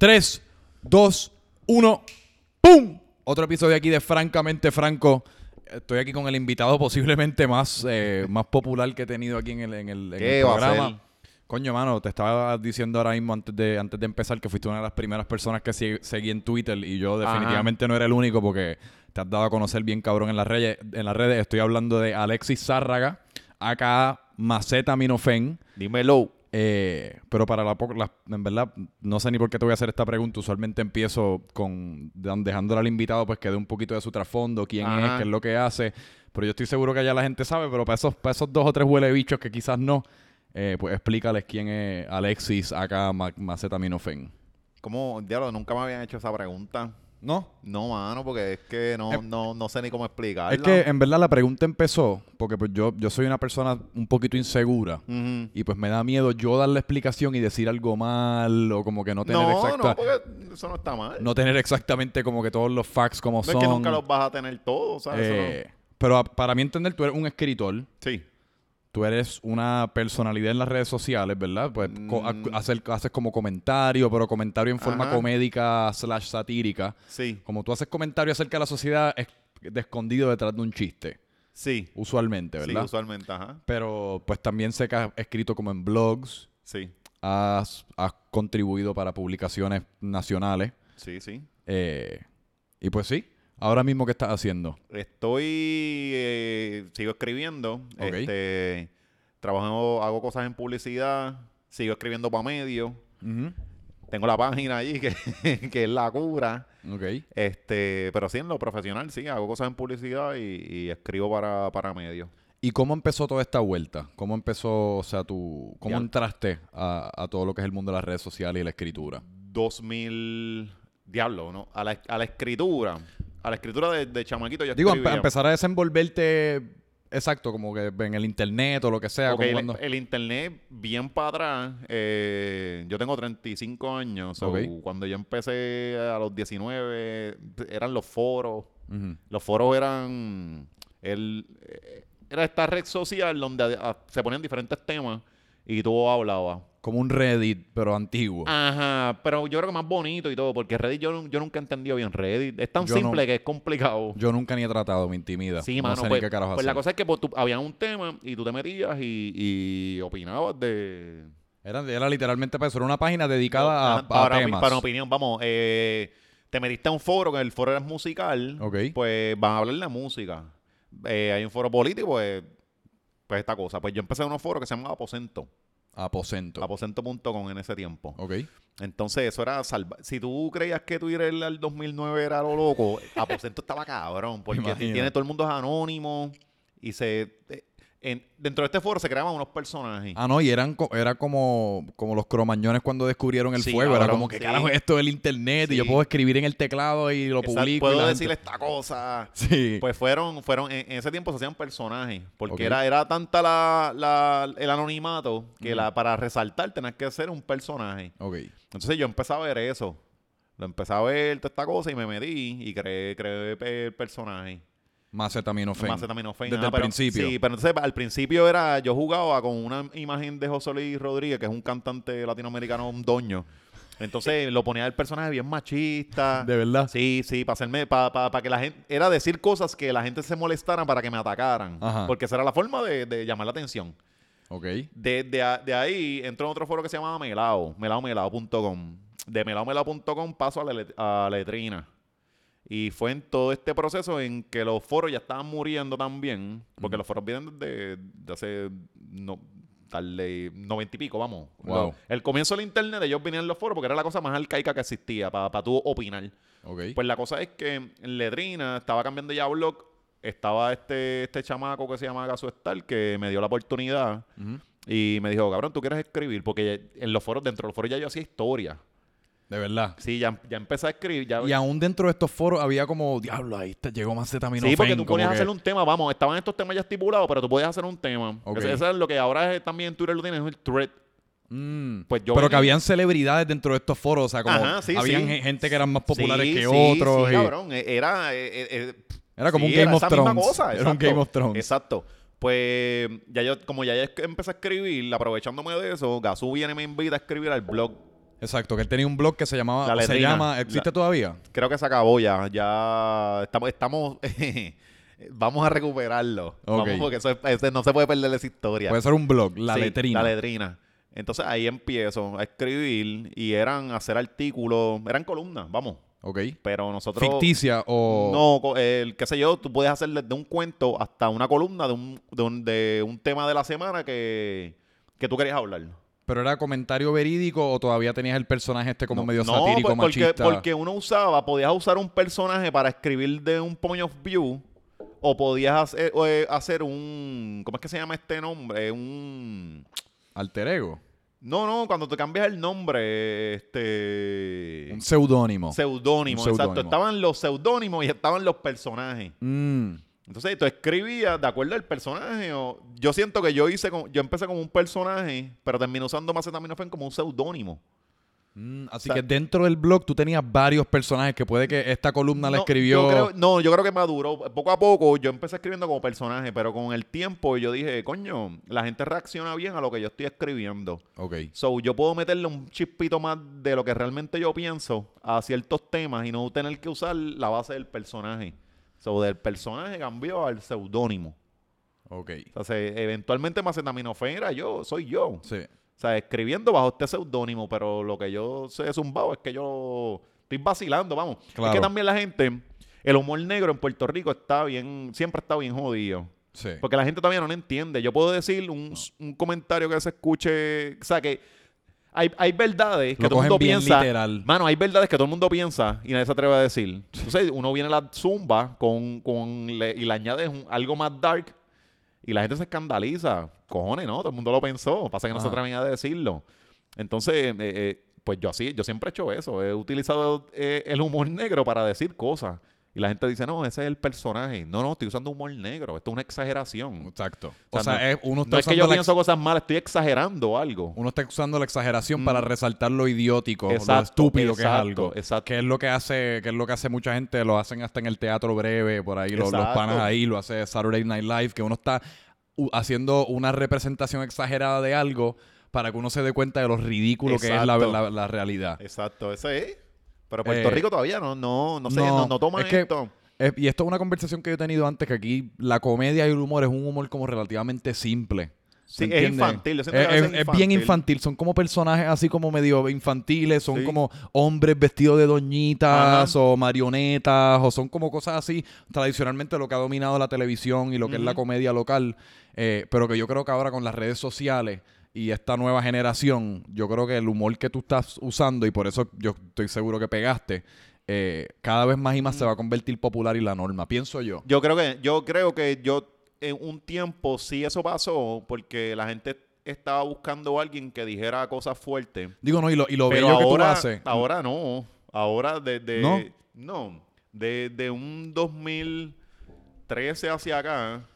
3, 2, 1, ¡pum! Otro episodio aquí de Francamente Franco. Estoy aquí con el invitado posiblemente más, eh, más popular que he tenido aquí en el, en el, en ¿Qué el va a programa. ser? Coño, mano, te estaba diciendo ahora mismo antes de, antes de empezar que fuiste una de las primeras personas que seguí en Twitter y yo Ajá. definitivamente no era el único porque te has dado a conocer bien cabrón en las redes. En las redes estoy hablando de Alexis Zárraga, acá Maceta Minofen. Dímelo. Eh, pero para la, la- en verdad, no sé ni por qué te voy a hacer esta pregunta. Usualmente empiezo con dejándole al invitado pues que dé un poquito de su trasfondo, quién es, qué es lo que hace. Pero yo estoy seguro que ya la gente sabe, pero para esos, para esos dos o tres huele bichos que quizás no, eh, pues explícales quién es Alexis acá Ma- Macetaminofen. ¿Cómo? Diablo, nunca me habían hecho esa pregunta. ¿No? No, mano, porque es que no, Eh, no, no sé ni cómo explicarla. Es que en verdad la pregunta empezó porque pues yo, yo soy una persona un poquito insegura. Y pues me da miedo yo dar la explicación y decir algo mal o como que no tener No, exacta, no, porque eso no está mal. no tener exactamente como que todos los facts como No son. es que nunca los vas a tener todos, ¿sabes? Eh, Pero a- para mí entender, tú eres un escritor, Sí. Tú eres una personalidad en las redes sociales, ¿verdad? Pues Mm. hacer- haces como comentario, pero comentario en forma Ajá. comédica slash satírica. Sí. Como tú haces comentario acerca de la sociedad es de escondido detrás de un chiste, Sí. usualmente, Sí, ¿verdad? usualmente, ajá. pero pues también sé que has escrito como en blogs, Sí. has, has contribuido para publicaciones nacionales. Sí, sí. eh, y pues sí, ahora mismo, ¿qué estás haciendo? Estoy. eh, sigo escribiendo. Ok. Este. Trabajo, hago cosas en publicidad. Sigo escribiendo para medios. Tengo la página allí que, que es la cura. Ok. Este, pero sí, en lo profesional, sí, hago cosas en publicidad y, y escribo para, para medios. ¿Y cómo empezó toda esta vuelta? ¿Cómo empezó, o sea, tú, cómo Ya. entraste a, a todo lo que es el mundo de las redes sociales y la escritura? 2000. Diablo, ¿no? A la, a la escritura. A la escritura de, de chamaquito yo Digo, empe- empezar a desenvolverte, exacto, como que en el internet o lo que sea. Como el, cuando- el internet, bien para atrás, eh, yo tengo 35 años. so, Ok. Cuando yo empecé a los 19, eran los foros. Los foros eran. El, eh, era esta red social donde se ponían diferentes temas y tú hablabas. Como un Reddit, pero antiguo. Ajá, pero yo creo que más bonito y todo, porque Reddit yo, yo nunca he entendido bien Reddit. Es tan Yo simple no- que es complicado. Yo nunca ni he tratado, me intimida. Sí, no mano, sé pues, ni qué carajo pues la cosa es que pues, tú, había un tema y tú te metías y, y opinabas de... Era, era literalmente para eso, era una página dedicada a, a para, temas. para opinión, vamos, eh, te metiste a un foro, que el foro era musical, Ok. pues van a hablar de música. Eh, hay un foro político, pues, pues esta cosa. Pues yo empecé en unos foros que se llamaban Aposento, Aposento. aposento.com en ese tiempo. ok. Entonces, eso era salva Si tú creías que Twitter al 2009 era lo loco, Aposento estaba cabrón, porque tiene todo el mundo es anónimo y se... eh, en- dentro de este foro se creaban unos personajes. Ah, no, y eran era como, como los cromañones cuando descubrieron el Sí, fuego. Era como que sí. carajo es esto del internet y yo puedo escribir en el teclado y lo Exacto, publico. Puedo decir esta cosa. Sí. Pues fueron, fueron, en, en ese tiempo se hacían personajes, porque era, era tanta la, la- el anonimato que la, para resaltar tenías que ser un personaje. ok. Entonces yo empecé a ver eso. Lo empecé a ver toda esta cosa y me metí y creé, creé el personaje. Macetaminofen. Macetaminofen. Desde Ajá, el pero- principio. Sí, pero entonces al principio era, yo jugaba con una imagen de José Luis Rodríguez, que es un cantante latinoamericano, un doño. Entonces lo ponía el personaje bien machista. De verdad. Sí, sí, para hacerme, para que la gente, era decir cosas que la gente se molestara para que me atacaran. Ajá. Porque esa era la forma de, de llamar la atención. Ok. De, de, de ahí entró en otro foro que se llamaba Melao, melaomelao.com. De melaomelao.com paso a la, let- a Letrina. Y fue en todo este proceso en que los foros ya estaban muriendo también, porque los foros vienen de, de hace no, tal de noventa y pico, vamos. Wow. El comienzo del internet, ellos venían en los foros porque era la cosa más arcaica que existía para tú opinar. Pues la cosa es que en Letrina estaba cambiando ya blog. Estaba este, este chamaco que se llama Gaso Estar que me dio la oportunidad y me dijo, cabrón, ¿tú quieres escribir? Porque en los foros, dentro de los foros ya yo hacía historia. De verdad. Sí, ya, ya empecé a escribir. Ya, Y aún dentro de estos foros había como, diablo, ahí está, llegó Macetaminofen. sí, porque tú a que- hacer un tema, vamos, estaban estos temas ya estipulados, pero tú podías hacer un tema. Ok. Ese- Eso es lo que ahora es, también Twitter lo tienes, es el thread. Mm. Pues yo Pero que habían celebridades dentro de estos foros, o sea, como Ajá, sí, habían sí. gente que eran más populares Sí, que sí, otros. Sí, y- cabrón. eh, Era, eh, eh, eh, Era como un Game era of Thrones. cosa, Era un. Game of Thrones. Exacto. Pues ya yo, como ya es- empecé a escribir, aprovechándome de eso, Gazú viene y me invita a escribir al blog. Exacto, que él tenía un blog que se llamaba, La se letrina. llama, ¿existe La- todavía? Creo que se acabó ya. Ya estamos, estamos vamos a recuperarlo. Ok. Vamos, porque eso es- ese no se puede perder esa historia. Puede ser un blog, la Sí, letrina. La letrina. Entonces ahí empiezo a escribir y eran hacer artículos, eran columnas, vamos. Ok. Pero nosotros... Ficticia o... No, co- el, qué sé yo, tú puedes hacer desde un cuento hasta una columna de un, de un, de un tema de la semana que, que tú querías hablar. ¿Pero era comentario verídico o todavía tenías el personaje este como medio no, satírico, pues, porque, machista? porque uno usaba, podías usar un personaje para escribir de un point of view o podías hacer, o, eh, hacer un, ¿cómo es que se llama este nombre? Un... Alter ego. No, no, cuando te cambias el nombre, este... Un seudónimo. Seudónimo, exacto. Estaban los seudónimos y estaban los personajes. Mm, Entonces, tú escribías de acuerdo al personaje. O, yo siento que yo hice como, yo empecé como un personaje, pero terminé usando Macetaminofen como un seudónimo. mm, así O sea- que dentro del blog tú tenías varios personajes que puede que esta columna la escribió... yo creo- no, yo creo que maduró. Poco a poco yo empecé escribiendo como personaje, pero con el tiempo yo dije, coño, la gente reacciona bien a lo que yo estoy escribiendo. Ok. So, yo puedo meterle un chispito más de lo que realmente yo pienso a ciertos temas y no tener que usar la base del personaje. So, del personaje cambió al seudónimo. Ok. O sea, Macetaminofen era yo, soy yo. Sí. O sea, escribiendo bajo este seudónimo, pero lo que yo sé es un es que yo estoy vacilando, vamos. Es Claro. que también la gente, el humor negro en Puerto Rico está bien, siempre está bien jodido. Sí. Porque la gente todavía no lo entiende. Yo puedo decir un, un comentario que se escuche, o sea, que hay, hay verdades que Lo todo el mundo piensa. literal. Mano, hay verdades que todo el mundo piensa y nadie se atreve a decir. Entonces, uno viene a la zumba con, con le- y le añades un- algo más dark y la gente se escandaliza. Cojones, ¿no? Todo el mundo lo pensó. Pasa que no se atreven a decirlo. Entonces, eh, eh, pues yo así, yo siempre he hecho eso. He utilizado eh, el humor negro para decir cosas. Y la gente dice, no, ese es el personaje. No, no, estoy usando humor negro. Esto es una exageración. Exacto. O O sea, no- es- uno está No es que usando yo la pienso cosas malas, estoy exagerando algo. Uno está usando la exageración Mm. para resaltar lo idiótico, lo Exacto, estúpido que es algo. exacto. Que es lo que hace, que es lo que hace mucha gente, lo hacen hasta en el teatro breve, por ahí, los, los panas ahí, lo hace Saturday Night Live, que uno está haciendo una representación exagerada de algo para que uno se dé cuenta de lo ridículo que es la, Exacto. la- la realidad. Exacto, ese es. Pero Puerto Eh, Rico todavía no, no, no sé, no, no, no toma es que- esto. Y esto es una conversación que yo he tenido antes, que aquí la comedia y el humor es un humor como relativamente simple. Sí, ¿Me es infantil, yo Es, que bien infantil. Son como personajes así como medio infantiles. Son Sí. como hombres vestidos de doñitas Ajá. o marionetas. O son como cosas así. Tradicionalmente lo que ha dominado la televisión y lo que es la comedia local. eh, pero que yo creo que ahora con las redes sociales y esta nueva generación, yo creo que el humor que tú estás usando, y por eso yo estoy seguro que pegaste, eh, cada vez más y más se va a convertir popular y la norma. Pienso yo. Yo creo que, yo creo que yo en un tiempo sí eso pasó porque la gente estaba buscando a alguien que dijera cosas fuertes. Digo, no, y lo, y lo Pero bello que tú ahora, haces. ahora no. Ahora desde... ¿No? No. Desde un 2013 hacia acá,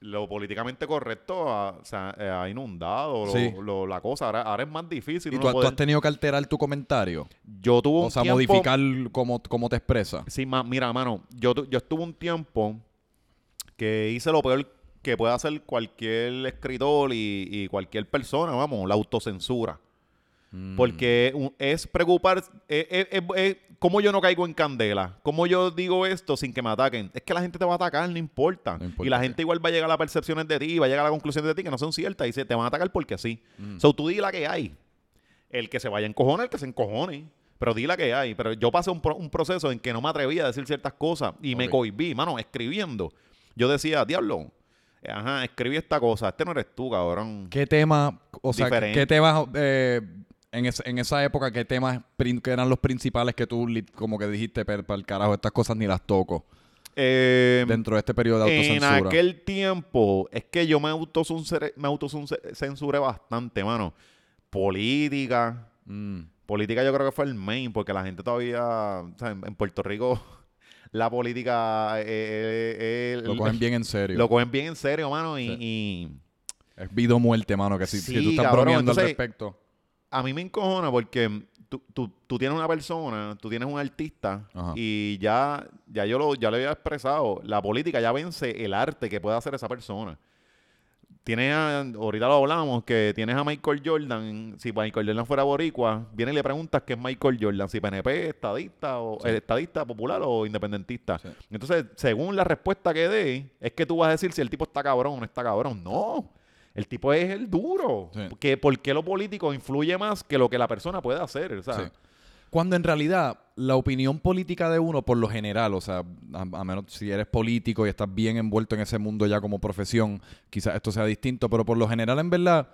lo políticamente correcto ha, eh, ha inundado lo- Sí. lo- la cosa. Ahora, ahora es más difícil. ¿Y tú, has tenido que alterar tu comentario? Yo tuve un O sea, tiempo- modificar cómo, cómo te expresas. Sí, ma- mira, mano, yo, yo estuve un tiempo que hice lo peor que puede hacer cualquier escritor y, y cualquier persona, vamos, la autocensura. Mm. Porque es preocupar, es, es- es- es- ¿cómo yo no caigo en candela? ¿Cómo yo digo esto sin que me ataquen? Es que la gente te va a atacar, no importa. No importa y la gente igual va a llegar a las percepciones de ti, va a llegar a la conclusión de ti que no son ciertas y se te van a atacar porque sí. Mm. So, tú di la que hay. El que se vaya a encojonar, el que se encojone. Pero di la que hay. Pero yo pasé un, pro- un proceso en que no me atrevía a decir ciertas cosas y me cohibí, mano, escribiendo. Yo decía, diablo, eh, ajá, escribí esta cosa. Este no eres tú, cabrón. ¿Qué tema, o sea, Diferente. qué temas eh, en, es- en esa época, qué temas que eran los principales que tú como que dijiste, para el carajo, estas cosas ni las toco Eh, dentro de este periodo de en autocensura? aquel tiempo, es que yo me autocensuré, me autocensuré bastante, mano. Política. Mm. Política yo creo que fue el main, porque la gente todavía, o sea, en, en Puerto Rico, la política eh, eh, eh, Lo cogen bien en serio. lo cogen bien en serio, mano, y, Sí. y Es vida o muerte, mano, que si, si tú estás bromeando al respecto. A mí me encojona porque tú, tú- tú tienes una persona, tú tienes un artista Ajá. y ya, ya yo lo, ya le había expresado, la política ya vence el arte que puede hacer esa persona. tienes a- ahorita lo hablamos, que tienes a Michael Jordan. Si Michael Jordan fuera boricua, viene y le preguntas qué es Michael Jordan, si PNP, estadista, o eh, estadista, popular o independentista. Sí. Entonces, según la respuesta que dé, es que tú vas a decir si el tipo está cabrón o no está cabrón. No. El tipo es el duro. Sí. Que, ¿Por qué lo político influye más que lo que la persona puede hacer? O sea, Sí. Cuando en realidad la opinión política de uno, por lo general, o sea, a, a menos si eres político y estás bien envuelto en ese mundo ya como profesión, quizás esto sea distinto, pero por lo general, en verdad,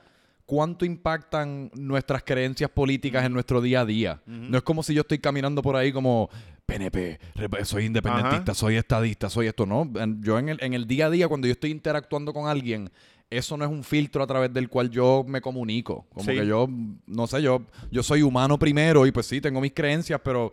¿cuánto impactan nuestras creencias políticas en nuestro día a día? No es como si yo estoy caminando por ahí como PNP, soy independentista, Ajá. soy estadista, soy esto, ¿no? Yo en el, en el día a día, cuando yo estoy interactuando con alguien, eso no es un filtro a través del cual yo me comunico. Como Sí. que yo, no sé, yo, yo soy humano primero y pues sí, tengo mis creencias, pero,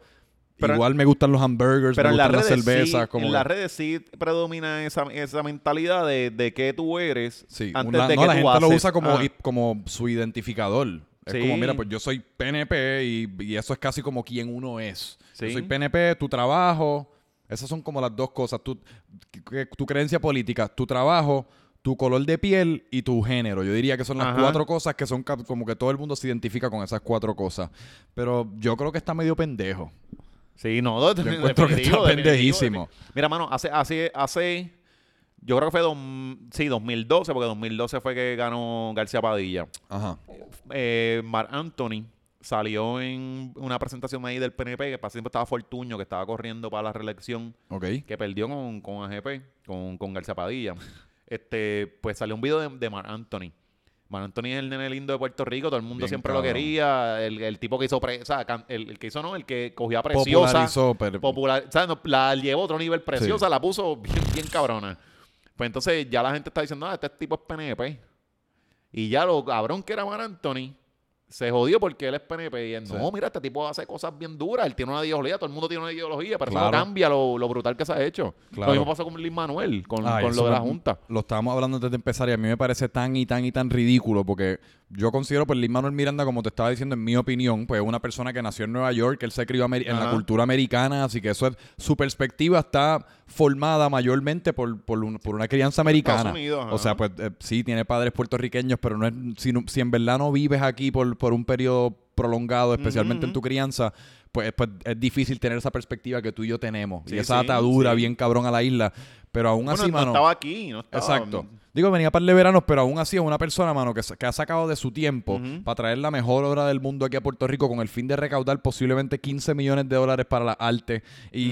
Pero- igual me gustan los hamburgers, Pero me en las gustan las redes, cervezas. sí, como en las redes sí predomina esa, esa mentalidad de, de que tú eres Sí, antes una- de no, que la tú gente lo usa como, Ah, como su identificador. Es Sí. como, mira, pues yo soy PNP y, y eso es casi como quien uno es. Yo soy PNP, tu trabajo. Esas son como las dos cosas. Tu, tu creencia política, tu trabajo, tu color de piel y tu género. Yo diría que son las Ajá. cuatro cosas que son como que todo el mundo se identifica con esas cuatro cosas. Pero yo creo que está medio pendejo. Sí, no, Yo encuentro que está pendejísimo. definitivo. Mira, mano, hace, hace, hace, yo creo que fue, dos- sí, 2012, porque 2012 fue que ganó García Padilla. Ajá. Eh, Mark Anthony salió en una presentación ahí del PNP, que para siempre estaba Fortuño, que estaba corriendo para la reelección, Ok. que perdió con, con AGP, con, con García Padilla. Este, pues salió un video de, de Mark Anthony. Mark Anthony es el nene lindo de Puerto Rico, todo el mundo Bien siempre cabrón. lo quería. El, el tipo que hizo, pre- o sea, el, el que hizo, no, el que cogía preciosa. Popularizó, pero- Popular, o sea, no, la llevó a otro nivel preciosa, la puso bien, bien cabrona. Pues entonces ya la gente está diciendo, ah, este tipo es PNP. Y ya lo cabrón que era Mar Anthony se jodió porque él es PNP. Y él, no, mira, este tipo hace cosas bien duras. Él tiene una ideología, todo el mundo tiene una ideología, pero eso no cambia lo, lo brutal que se ha hecho. Claro. Lo mismo pasó con Luis Manuel, con, Ay, con lo de la Junta. Lo estábamos hablando antes de empezar y a mí me parece tan y tan y tan ridículo porque yo considero pues Lin Manuel Miranda, como te estaba diciendo, en mi opinión, pues es una persona que nació en Nueva York, él se crió ameri- en la cultura americana, así que eso es, su perspectiva está formada mayormente por, por, un- por una crianza americana. Estados Unidos, o sea, pues eh, sí, tiene padres puertorriqueños, pero no es, si, no- si en verdad no vives aquí por, por un periodo prolongado, especialmente en tu crianza, pues, pues es difícil tener esa perspectiva que tú y yo tenemos. Sí, y esa sí, atadura sí. bien cabrón a la isla. Pero aún Bueno, así, no mano. estaba aquí, no estaba. Exacto. Digo, venía para de veranos, pero aún así es una persona, mano, que, que ha sacado de su tiempo para traer la mejor obra del mundo aquí a Puerto Rico con el fin de recaudar posiblemente 15 millones de dólares para la arte. Y,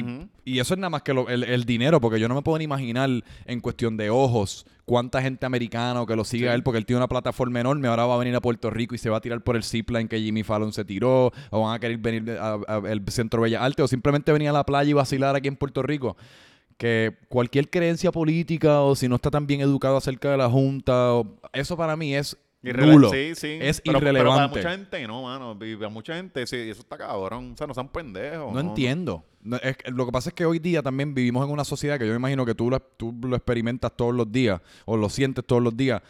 eso es nada más que lo- el, el dinero, porque yo no me puedo ni imaginar en cuestión de ojos cuánta gente americana o que lo siga a él, porque él tiene una plataforma enorme, ahora va a venir a Puerto Rico y se va a tirar por el zipline que Jimmy Fallon se tiró, o van a querer venir al Centro Bella Arte, o simplemente venir a la playa y vacilar aquí en Puerto Rico que cualquier creencia política o si no está tan bien educado acerca de la Junta, o- eso para mí es Irrele- nulo. Sí, sí. Es pero, Pero irrelevante. para mucha gente no, mano. Y Para mucha gente, sí, eso está cabrón. O sea, no sean pendejos. No entiendo. No, es que- lo que pasa es que hoy día también vivimos en una sociedad que yo me imagino que tú lo, tú lo experimentas todos los días o lo sientes todos los días,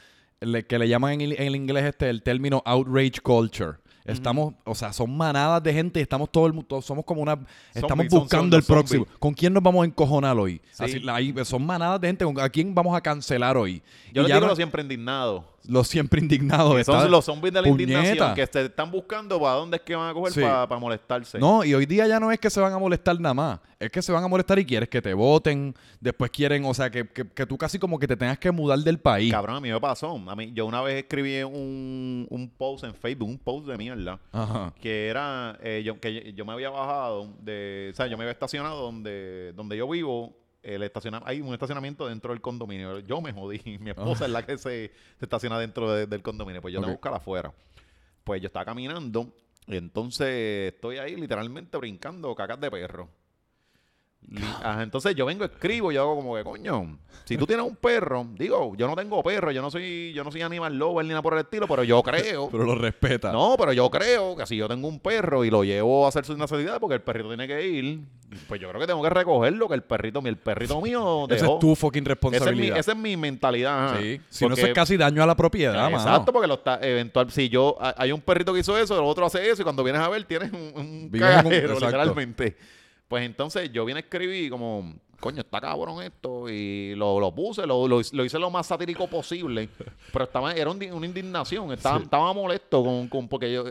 le- que le llaman en, el- en el inglés este el término outrage culture. Estamos, o sea, son manadas de gente, estamos todo el mundo, somos como una, estamos Zombies, buscando el próximo. zombies. ¿Con quién nos vamos a encojonar hoy? Sí. Así, la- son manadas de gente, ¿con- ¿a quién vamos a cancelar hoy? Yo Y les ya digo no- lo siempre indignado. Los siempre indignados. Que son los zombies de la puñeta. indignación que se están buscando para dónde es que van a coger Sí. para molestarse. No, y hoy día ya no es que se van a molestar nada más. Es que se van a molestar y quieres que te voten. Después quieren, o sea, que, que- que tú casi como que te tengas que mudar del país. Cabrón, a mí me pasó. A mí, yo una vez escribí un, un post en Facebook, un post de mierda, Ajá. que era eh, yo, que yo me había bajado de, o sea, yo me había estacionado donde, donde yo vivo. El estaciona, hay un estacionamiento dentro del condominio. Yo me jodí. Mi esposa es la que se, se estaciona dentro de- del condominio. Pues yo tengo Ok. que buscar afuera. Pues yo estaba caminando y entonces estoy ahí literalmente brincando cacas de perro. Ajá, entonces yo vengo, escribo, yo hago como que, coño, si tú tienes un perro, digo, yo no tengo perro, yo no soy, yo no soy animal lover ni nada por el estilo, pero yo creo, Pero lo respeta. no, pero yo creo que si yo tengo un perro y lo llevo a hacer sus necesidades porque el perrito tiene que ir, pues yo creo que tengo que recogerlo, que el perrito, el perrito mío Esa dejó. es tu fucking Esa es mi, responsabilidad. esa es mi mentalidad. ajá. sí. Si no, eso es casi daño a la propiedad, mano. Exacto, porque lo está, eventual, si yo, ha- hay un perrito que hizo eso, el otro hace eso, y cuando vienes a ver tienes un, un un- literalmente. Pues entonces yo vine a escribir como, coño, está cabrón esto. Y lo, lo puse, lo, lo, lo hice lo más satírico posible. pero estaba, era un una indignación. Estaba, Sí. estaba molesto con, con- porque yo,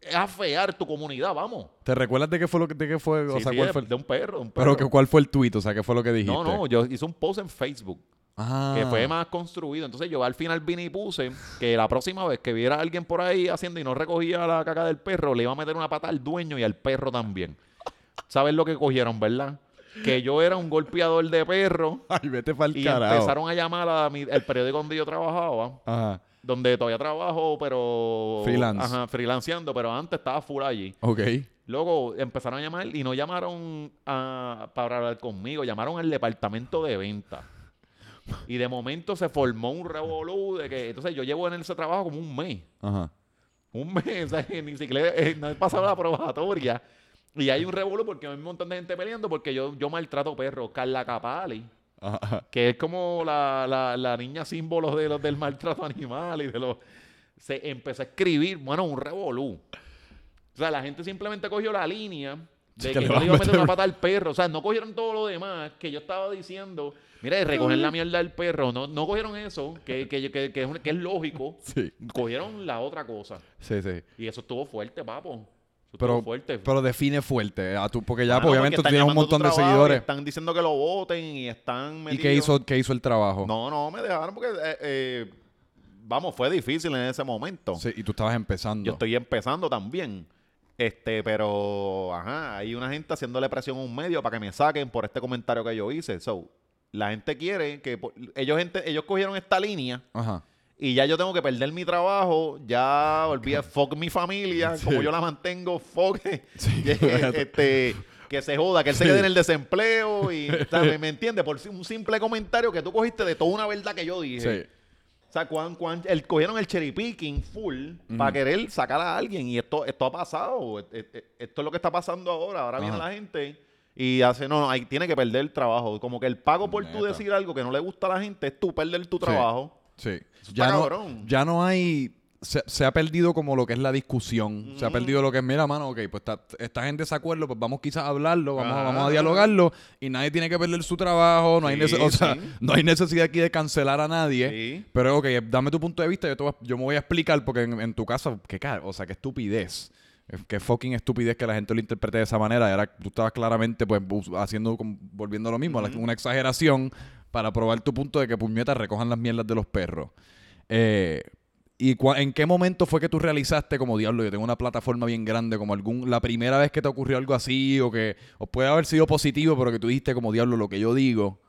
es afear tu comunidad, vamos. ¿Te recuerdas de qué fue lo que, de qué fue? o Sí, sea, sí, cuál de, fue? de un perro, Pero que, ¿cuál fue el tuit? O sea, ¿qué fue lo que dijiste? no, no, yo hice un post en Facebook. Ah. que fue más construido. Entonces yo al final vine y puse que la próxima vez que viera a alguien por ahí haciendo y no recogía la caca del perro, le iba a meter una pata al dueño y al perro también. ¿Sabes lo que cogieron, verdad? Que yo era un golpeador de perro Ay, vete pa'l y carajo. empezaron a llamar a mi- el periódico donde yo trabajaba, Ajá. donde todavía trabajo, pero... Freelance. Ajá, freelanceando, pero antes estaba full allí. Ok. Luego empezaron a llamar y no llamaron a- para hablar conmigo, llamaron al departamento de venta. Y de momento se formó un revolú de que. Entonces yo llevo en ese trabajo como un mes. Ajá. Un mes, o sea, que ni siquiera eh, no he pasado la probatoria. Y hay un revolú porque hay un montón de gente peleando porque yo, yo maltrato perros. Carla Capali, Ajá. que es como la, la, la niña símbolo de los, del maltrato animal y de los. Se empezó a escribir, bueno, un revolú. O sea, la gente simplemente cogió la línea de Sí, que, que no le iba a meter meter- una pata al perro. O sea, no cogieron todo lo demás que yo estaba diciendo. Mira, de recoger la mierda del perro. No, no cogieron eso, que, que, que, que es, que es lógico. Sí. Cogieron la otra cosa. Sí, sí. Y eso estuvo fuerte, papo. Pero, fuerte. pero define fuerte. A tu, porque ya, pues, obviamente, porque tú tienes un montón de y seguidores. Están diciendo que lo voten y están ¿Y metidos. qué hizo, qué hizo el trabajo? No, no, me dejaron porque, eh, eh, vamos, fue difícil en ese momento. Sí, y tú estabas empezando. Yo estoy empezando también. Este, pero, ajá, hay una gente haciéndole presión a un medio para que me saquen por este comentario que yo hice. So, la gente quiere que ellos, gente, ellos cogieron esta línea Ajá. Y ya yo tengo que perder mi trabajo, ya olvidé, fuck mi familia, Sí. como yo la mantengo, fuck, Sí. este, que se joda, que él se quede en el desempleo y, o sea, ¿me, me entiendes? Por un simple comentario que tú cogiste de toda una verdad que yo dije. O sea, cuan, cuan- el, cogieron el cherry picking full para querer sacar a alguien. Y esto, esto ha pasado. E- e- e- Esto es lo que está pasando ahora. Ahora viene la gente y hace, no, no, ahí tiene que perder el trabajo. Como que el pago por tú Neta. decir algo que no le gusta a la gente es tú perder tu trabajo. Sí. Ya está no, cabrón. ya no hay. Se, se ha perdido como lo que es la discusión. Se ha perdido lo que es, mira, mano, ok, pues está, estás en desacuerdo, pues vamos quizás a hablarlo, vamos, vamos a dialogarlo y nadie tiene que perder su trabajo, no, hay, Sí, o sea, sí. no hay necesidad aquí de cancelar a nadie. Sí. Pero, ok, dame tu punto de vista, yo, te voy yo me voy a explicar porque en, en tu caso, qué cara, o sea, qué estupidez. Eh, Qué fucking estupidez que la gente lo interprete de esa manera. Era, tú estabas claramente pues haciendo, volviendo lo mismo, una exageración para probar tu punto de que puñetas recojan las mierdas de los perros. Eh, ¿Y en qué momento fue que tú realizaste como diablo? Yo tengo una plataforma bien grande, como algún la primera vez que te ocurrió algo así, o que o puede haber sido positivo, pero que tú dijiste como diablo, lo que yo digo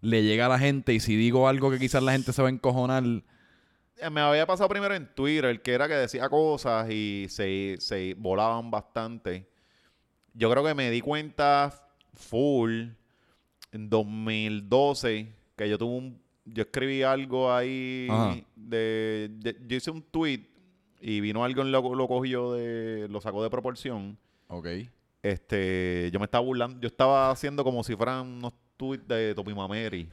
le llega a la gente, y si digo algo que quizás la gente se va a encojonar. Eh, Me había pasado primero en Twitter, que era que decía cosas y se, se volaban bastante. Yo creo que me di cuenta full en 2012 que yo tuve un... Yo escribí algo ahí de, de- Yo hice un tweet y vino alguien lo, lo cogió de... Lo sacó de proporción. Ok. Este... Yo me estaba burlando. Yo estaba haciendo como si fueran unos tweets de Topi Mameri.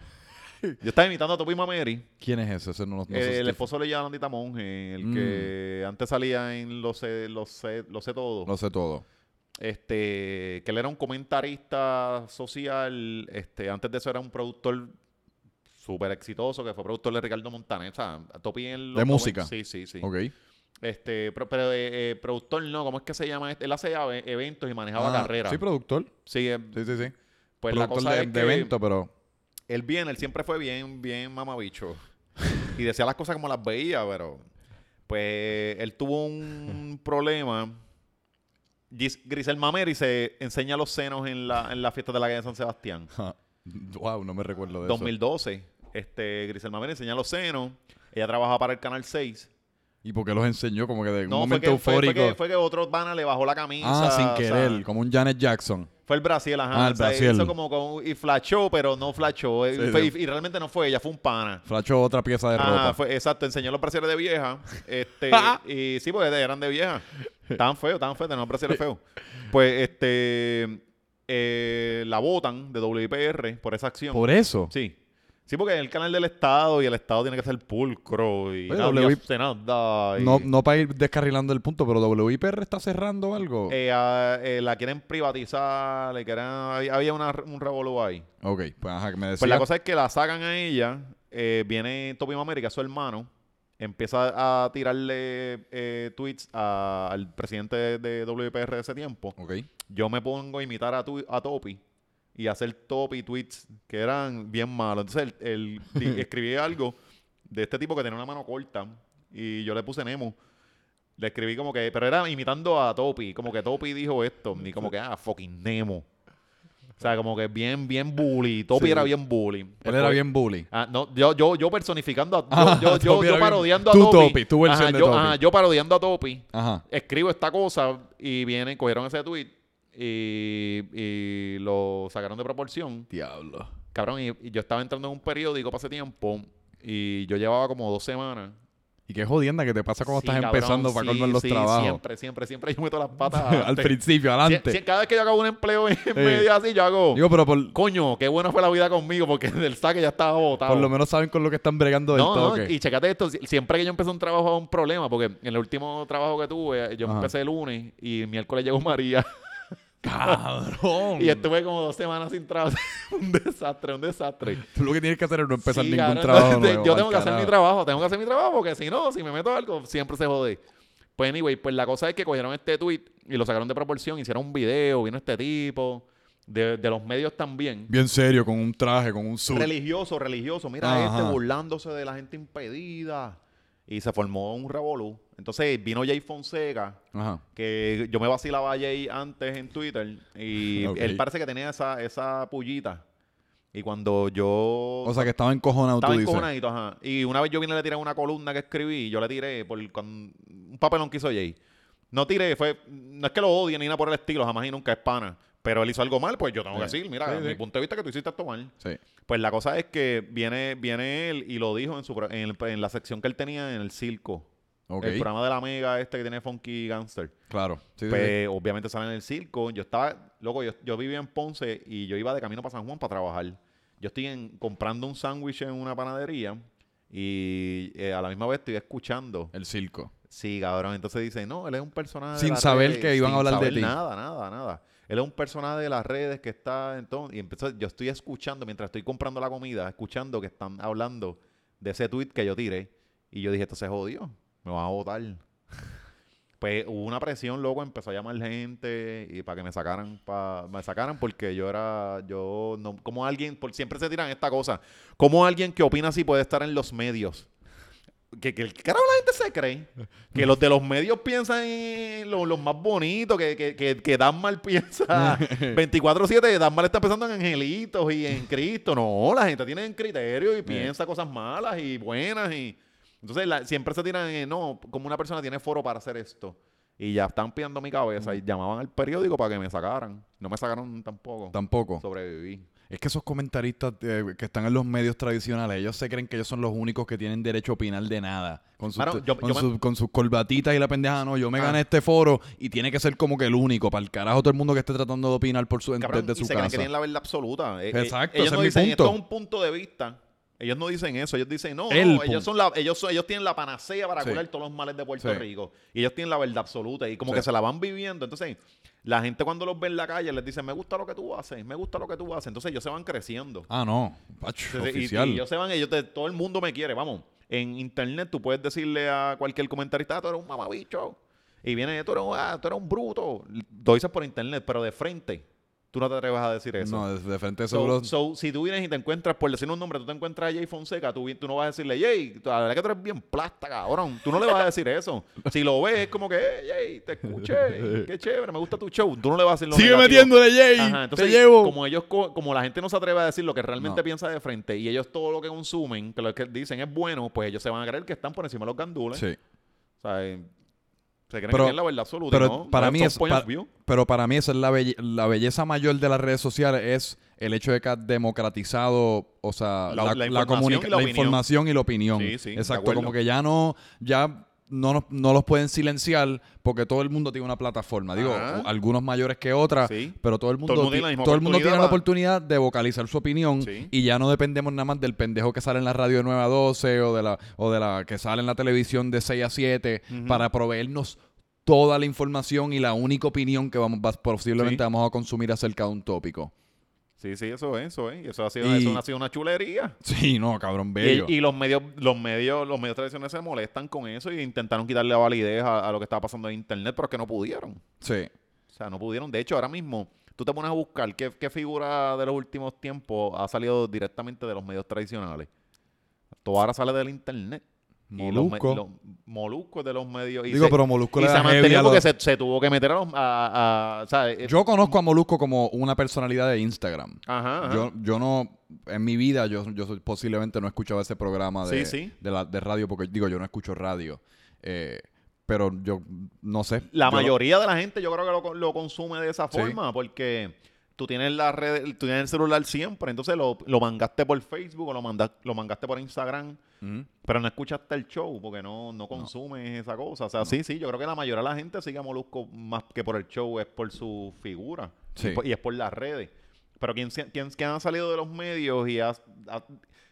Yo estaba imitando a Topi Mameri. ¿Quién es ese? Ese no, no sé Eh, el esposo le llama Andita Monge, el Mm. que antes salía en Lo sé, lo sé, lo sé todo. Lo sé todo. Este, que él era un comentarista social, este, antes de eso era un productor súper exitoso, que fue productor de Ricardo Montaner, o sea, Topi en los ¿De música? Sí, sí, sí. Ok. Este, pero, pero, eh, eh, productor no, ¿cómo es que se llama? este? Él hacía eventos y manejaba Ah, carreras. Sí, productor. Sí, eh, Sí, sí, sí. pues la productor cosa de, es de evento, pero. él bien, él siempre fue bien, bien mamabicho. y decía las cosas como las veía, pero pues él tuvo un problema. Gis- Grisel Mameri se enseña los senos en la, en la fiesta de la calle de San Sebastián. wow, no me recuerdo de 2012. Este, Grisel Mameri enseña los senos. Ella trabaja para el Canal 6. eso. ¿Y por qué los enseñó? Como que de un No, fue momento que, fue, fue eufórico. que, fue que otro pana le bajó la camisa. ah, sin o sea, querer, como un Janet Jackson. Fue el Brasil, ajá. Ah, el o sea, Brasil. Hizo como con, y flashó, pero no flashó. Sí, Fue- sí. Y, y realmente no fue ella, fue un pana. Flashó otra pieza de Ajá, ropa. fue, exacto, enseñó los brasieres de vieja. Este, y sí, porque eran de vieja. Estaban feos, estaban feos, tenían los brasieres feos. Pues este eh, la votan de WIPR por esa acción. Por eso. Sí. Sí, porque es el canal del Estado y el Estado tiene que ser pulcro y Oye, nadie WI hace nada. y- No, no para ir descarrilando el punto, pero WIPR está cerrando algo. Eh, ah, eh, la quieren privatizar, le quieren, había había una, un revolú ahí. ok, pues ajá, que me decía. Pues la cosa es que la sacan a ella, eh, viene Topi América, su hermano, empieza a tirarle eh, tweets a- al presidente de, de WPR de ese tiempo. Ok. Yo me pongo a imitar a, tu- a Topi y hacer Topi tweets que eran bien malos. Entonces él, él escribía algo de este tipo que tenía una mano corta y yo le puse Nemo. Le escribí como que, pero era imitando a Topi, como que Topi dijo esto, y como que, ah, fucking Nemo. O sea, como que bien, bien bully. Topi Sí. era bien bully. Él Pues, era pues, bien bully. Ah, no, yo, yo, yo personificando a yo, yo, yo, Topi yo bien- parodiando a tú, Topi. Topi, tu versión Ajá, de yo, Topi. ajá, yo parodiando a Topi. Escribo esta cosa y vienen, cogieron ese tweet y, y lo sacaron de proporción. Diablo. Cabrón, y, y yo estaba entrando en un periódico para ese tiempo y yo llevaba como dos semanas. Y qué jodienda que te pasa cuando Sí, estás cabrón, empezando para sí, colmar los sí, trabajos. Siempre, siempre, siempre yo meto las patas Al principio, adelante. cada vez que yo hago un empleo en medio así, yo hago, Digo, pero por, coño, qué buena fue la vida conmigo porque del saque ya estaba botado. por lo menos saben con lo que están bregando del No, no, y checate esto, si- siempre que yo empecé un trabajo a un problema, porque en el último trabajo que tuve, yo Ajá. empecé el lunes y el miércoles llegó María Cabrón. y estuve como dos semanas sin trabajo. un desastre, un desastre. Tú lo que tienes que hacer es no empezar Sí, ningún cabrón, trabajo entonces, nuevo. Yo tengo que hacer mi trabajo, tengo que hacer mi trabajo porque si no, si me meto algo, siempre se jode. Pues anyway, pues la cosa es que cogieron este tweet y lo sacaron de proporción, hicieron un video, vino este tipo, de, de los medios también. Bien serio, con un traje, con un suit. Religioso, religioso. Mira Ajá. este burlándose de la gente impedida. Y se formó un revolú. Entonces vino Jay Fonseca, Ajá. que yo me vacilaba a Jay antes en Twitter. Y él parece que tenía esa, esa pullita. Y cuando yo... O sea, que estaba encojonado, estaba tú dices. encojonadito, ajá. Y una vez yo vine y le tiré una columna que escribí. Yo le tiré por cuando- un papelón que hizo Jay. No tiré, fue... No es que lo odie ni nada por el estilo, jamás y nunca es pana. Pero él hizo algo mal, pues yo tengo que decir, mira, desde sí. mi punto de vista que tú hiciste esto mal. Sí. Pues la cosa es que viene, viene él y lo dijo en, su, en, el- en la sección que él tenía en el circo. Ok. El programa de la Mega este que tiene Funky Gangster. Claro. Sí, sí, pues obviamente sale en el circo. Yo estaba, loco, yo, yo vivía en Ponce y yo iba de camino para San Juan para trabajar. Yo estoy en- comprando un sándwich en una panadería y eh, a la misma vez estoy escuchando. El circo. Sí, cabrón. Entonces dice, no, él es un personaje. de Sin saber redes", que iban a hablar de ti. Nada, nada, nada. Él es un personaje de las redes que está entonces. Y entonces yo estoy escuchando, mientras estoy comprando la comida, escuchando que están hablando de ese tweet que yo tiré. Y yo dije, esto se jodió. Me van a votar. Pues hubo una presión, loco, empezó a llamar gente y para que me sacaran, me sacaran porque yo era, yo no, como alguien, por siempre se tiran esta cosa, como alguien que opina así puede estar en los medios. Que, que el carajo la gente se cree. Que los de los medios piensan en lo- los más bonitos, que, que, que, que Dan Mal piensa 24-7, Dan Mal está pensando en angelitos y en Cristo. No, la gente tiene criterio y piensa cosas malas y buenas. y Entonces la- siempre se tiran en, no, como una persona tiene foro para hacer esto. Y ya están pidiendo mi cabeza y llamaban al periódico para que me sacaran. No me sacaron tampoco. Tampoco. Sobreviví. Es que esos comentaristas eh, que están en los medios tradicionales, ellos se creen que ellos son los únicos que tienen derecho a opinar de nada. Con sus, Mano, yo- con, yo me- sus- con sus corbatitas y la pendeja, no, yo me Ah. gané este foro y tiene que ser como que el único, para el carajo todo el mundo que esté tratando de opinar por su, Cabrón, desde y su se creen que casa. tienen la verdad absoluta. Eh, eh, Exacto, ellos ese no es mi dicen, punto. esto es un punto de vista. Ellos no dicen eso. Ellos dicen, no, El no, ellos, son la, ellos, son- ellos tienen la panacea para Sí. curar todos los males de Puerto Sí. Rico. Y ellos tienen la verdad absoluta. Y como Sí. que se la van viviendo. Entonces, la gente cuando los ve en la calle les dice, me gusta lo que tú haces, me gusta lo que tú haces. Entonces, ellos se van creciendo. Ah, no. Pacho, Entonces, y- oficial. Y, ellos se van, ellos te- todo el mundo me quiere, vamos. En internet tú puedes decirle a cualquier comentarista, ah, tú eres un mamabicho. Y viene, tú eres, ah, tú eres un bruto. Lo dices por internet, pero de frente, tú no te atreves a decir eso. no, de, frente So- seguro. so, si tú vienes y te encuentras, por decir un nombre, tú te encuentras a Jay Fonseca, tú, tú no vas a decirle, Jay, la verdad que tú eres bien plasta, cabrón. Tú no le vas a decir eso. Si lo ves, es como que, hey, Jay, te escuché, qué chévere, me gusta tu show. Tú no le vas a decir lo Sigue negativo. metiéndole, Jay. Ajá, entonces, te llevo. Como ellos, co- como la gente no se atreve a decir lo que realmente No. piensa de frente y ellos todo lo que consumen, que lo que dicen es bueno, pues ellos se van a creer que están por encima de los gandules. Sí. O sea, eh, se creen Pero- que tienen la verdad absoluta. Pero ¿no? para No, mí es para- pero para mí esa es la, belle- la belleza mayor de las redes sociales es el hecho de que ha democratizado, o sea, La- la, la información y la información y la opinión. Sí, sí, de Exacto, como que ya no, ya no, nos- no los pueden silenciar porque todo el mundo tiene una plataforma. Digo, Ajá. algunos mayores que otras, Sí. pero todo el mundo, Todo el mundo ti- tiene la misma todo el mundo tiene la oportunidad de vocalizar su opinión Sí. y ya no dependemos nada más del pendejo que sale en la radio de 9 a 12 o de la, o de la que sale en la televisión de 6 a 7 Ujú. para proveernos toda la información y la única opinión que vamos va- posiblemente Sí. vamos a consumir acerca de un tópico. Sí, sí, eso es, eso es. Eso ha sido, Y- eso ha sido una chulería. Sí, no, cabrón, Y, bello. y los medios, los medios, los medios tradicionales se molestan con eso y intentaron quitarle la validez a, a lo que estaba pasando en internet, pero es que no pudieron. sí. O sea, no pudieron. De hecho, ahora mismo, tú te pones a buscar qué, qué figura de los últimos tiempos ha salido directamente de los medios tradicionales. Todo ahora sale del internet. Los Molusco. los moluscos de los medios. Y Digo, se, pero Molusco y le se da heavy a porque los- se, se tuvo que meter a los. A, a- eh, Yo conozco a Molusco como una personalidad de Instagram. Ajá, ajá. Yo, yo no, en mi vida, yo, posiblemente no he escuchado ese programa de, Sí, sí. de, la, de radio, porque digo, yo no escucho radio. Eh, pero yo no sé. La lo- mayoría de la gente yo creo que lo, lo consume de esa Sí. forma porque tú tienes la red, tú tienes el celular siempre, entonces lo, lo mangaste por Facebook o lo, manda- lo mangaste por Instagram, pero no escuchaste el show porque no, no consumes esa cosa. O sea, sí, sí, yo creo que la mayoría de la gente sigue a Molusco más que por el show, es por su figura Sí. y, por- y es por las redes. Pero ¿quién, quién, quién ha salido de los medios y ha... ha-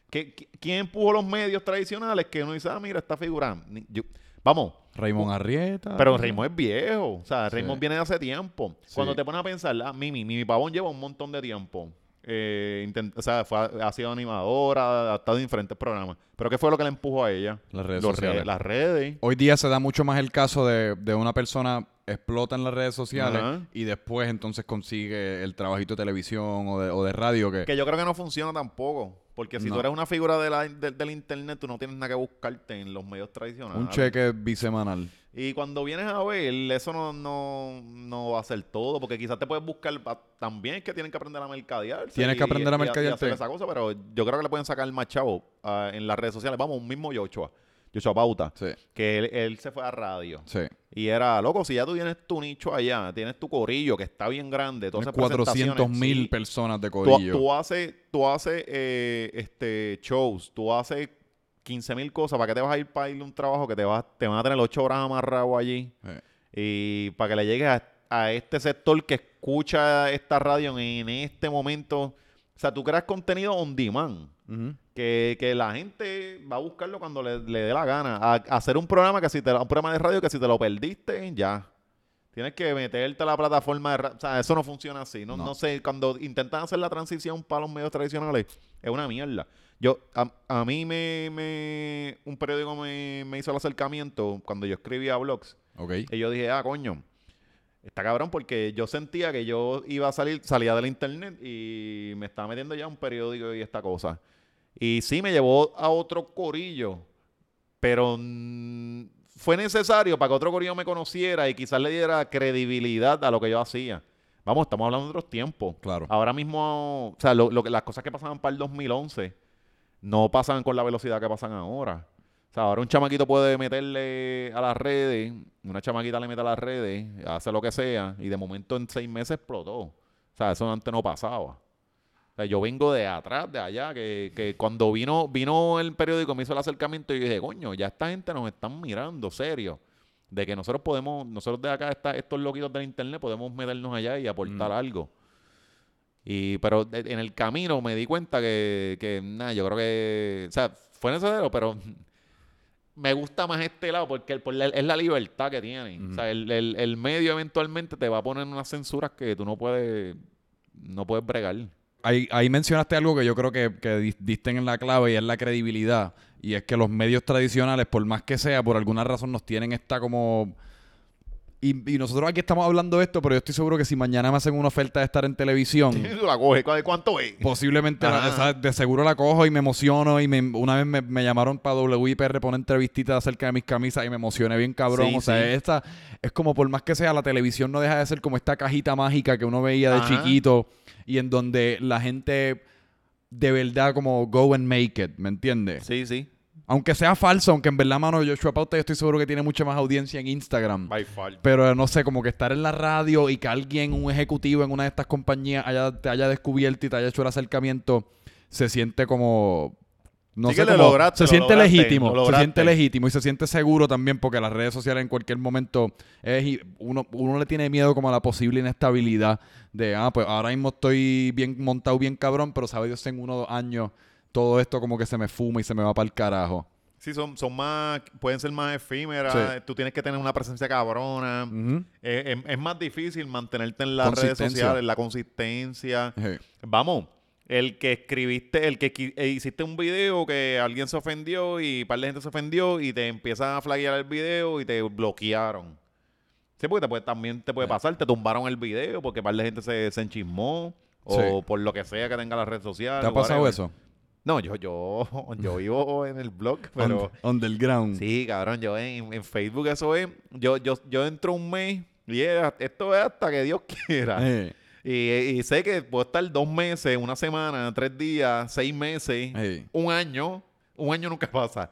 ¿qué- ¿Quién empujó los medios tradicionales que uno dice, ah, mira, esta figura... ni- yo- vamos, Raymond Arrieta. pero Raymond es viejo. O sea, Sí. Raymond viene de hace tiempo. Sí. Cuando te pones a pensar, ah, Mimi, Mimi Pavón lleva un montón de tiempo. Eh, intent- o sea, fue, ha sido animadora, ha estado en diferentes programas. ¿Pero qué fue lo que le empujó a ella? Las redes Los sociales. re- las redes. Hoy día se da mucho más el caso de, de una persona explota en las redes sociales y después entonces consigue el trabajito de televisión o de, o de radio que... Que yo creo que no funciona tampoco. Porque si No. tú eres una figura de la- de- del internet, tú no tienes nada que buscarte en los medios tradicionales. un cheque bisemanal. Y cuando vienes a ver, eso no, no, no va a ser todo, porque quizás te puedes buscar, pa- también es que tienen que aprender a mercadear. Tienes que aprender a mercadearte. esa cosa, pero yo creo que le pueden sacar más chavo ah, en las redes sociales. Vamos, un mismo Yochoa, Yochoa Pauta, Sí, que él, él se fue a radio. sí. Y era, loco, si ya tú tienes tu nicho allá, tienes tu corillo que está bien grande, todas Tienes esas 400 presentaciones, mil sí. personas de corillo. tú haces, tú haces eh, este, shows, tú haces 15 mil cosas. ¿Para qué te vas a ir para ir a un trabajo que te, vas, te van a tener 8 horas amarrado allí? Sí. Y para que le llegues a, a este sector que escucha esta radio en este momento. O sea, tú creas contenido on demand. Ujú. Que, que la gente va a buscarlo cuando le, le dé la gana. A, a hacer un programa que si te un programa de radio que si te lo perdiste, ya. Tienes que meterte a la plataforma de radio. O sea, eso no funciona así. No, No. no sé, cuando intentan hacer la transición para los medios tradicionales, es una mierda. Yo, a, a mí me, me- un periódico me, me hizo el acercamiento cuando yo escribía blogs. Ok. Y yo dije, ah, coño, está cabrón porque yo sentía que yo iba a salir, salía del internet y me estaba metiendo ya un periódico y esta cosa. Y sí, me llevó a otro corillo, pero fue necesario para que otro corillo me conociera y quizás le diera credibilidad a lo que yo hacía. Vamos, estamos hablando de otros tiempos. Claro. Ahora mismo, o sea, lo, lo que, las cosas que pasaban para el 2011 no pasan con la velocidad que pasan ahora. O sea, ahora un chamaquito puede meterle a las redes, una chamaquita le mete a las redes, hace lo que sea, y de momento en seis meses explotó. O sea, eso antes no pasaba. O sea, yo vengo de atrás, de allá, que, que cuando vino, vino el periódico, me hizo el acercamiento y dije, coño, ya esta gente nos están mirando, serio. De que nosotros podemos, nosotros de acá, estos loquitos del internet, podemos meternos allá y aportar Mm. algo. Y, pero en el camino me di cuenta que, que nada, yo creo que, o sea, fue necesario, pero me gusta más este lado porque el- por la- es la libertad que tienen. Ujú. O sea, el, el- el medio eventualmente te va a poner unas censuras que tú no puedes, no puedes bregar. Ahí, ahí mencionaste algo que yo creo que, que di- diste en la clave y es la credibilidad. Y es que los medios tradicionales, por más que sea, por alguna razón nos tienen esta como... Y, y nosotros aquí estamos hablando de esto, pero yo estoy seguro que si mañana me hacen una oferta de estar en televisión, la coges, ¿cu- ¿cuánto es? posiblemente la- de seguro la cojo y me emociono. Y me, una vez me, me llamaron para WIPR para una entrevistita acerca de mis camisas y me emocioné bien cabrón. Sí, o sea, sí. esta es como por más que sea, la televisión no deja de ser como esta cajita mágica que uno veía de Ajá. chiquito y en donde la gente de verdad como go and make it, ¿me entiendes? Sí, sí. Aunque sea falso, aunque en verdad, mano, Joshua Pauta yo estoy seguro que tiene mucha más audiencia en Instagram. By far. Pero no sé, como que estar en la radio y que alguien, un ejecutivo en una de estas compañías haya, te haya descubierto y te haya hecho el acercamiento, se siente como No Sí sé que cómo- lograste, se lo siente lograste, legítimo, lo se siente legítimo y se siente seguro también porque las redes sociales en cualquier momento es uno, uno le tiene miedo como a la posible inestabilidad de, ah, pues ahora mismo estoy bien montado, bien cabrón, pero sabe Dios en uno o dos años todo esto como que se me fuma y se me va para el carajo. Sí, son, son más, pueden ser más efímeras. Sí. Tú tienes que tener una presencia cabrona. Eh, es, es más difícil mantenerte en las redes sociales, la consistencia. Vamos, el que escribiste, el que eh, hiciste un video que alguien se ofendió y un par de gente se ofendió y te empiezan a flaguear el video y te bloquearon. Sí, porque te puede- también te puede pasar, te tumbaron el video porque un par de gente se, se enchismó o Sí. por lo que sea que tenga las redes sociales. ¿Te ha pasado whatever. eso? No, yo, yo, yo vivo en el blog, pero... Un- underground. Sí, cabrón, yo en, en Facebook eso es, yo, yo, yo entro un mes y es- esto es hasta que Dios quiera. Eh, Y, y sé que puedo estar dos meses, una semana, tres días, seis meses, eh, un año. Un año nunca pasa.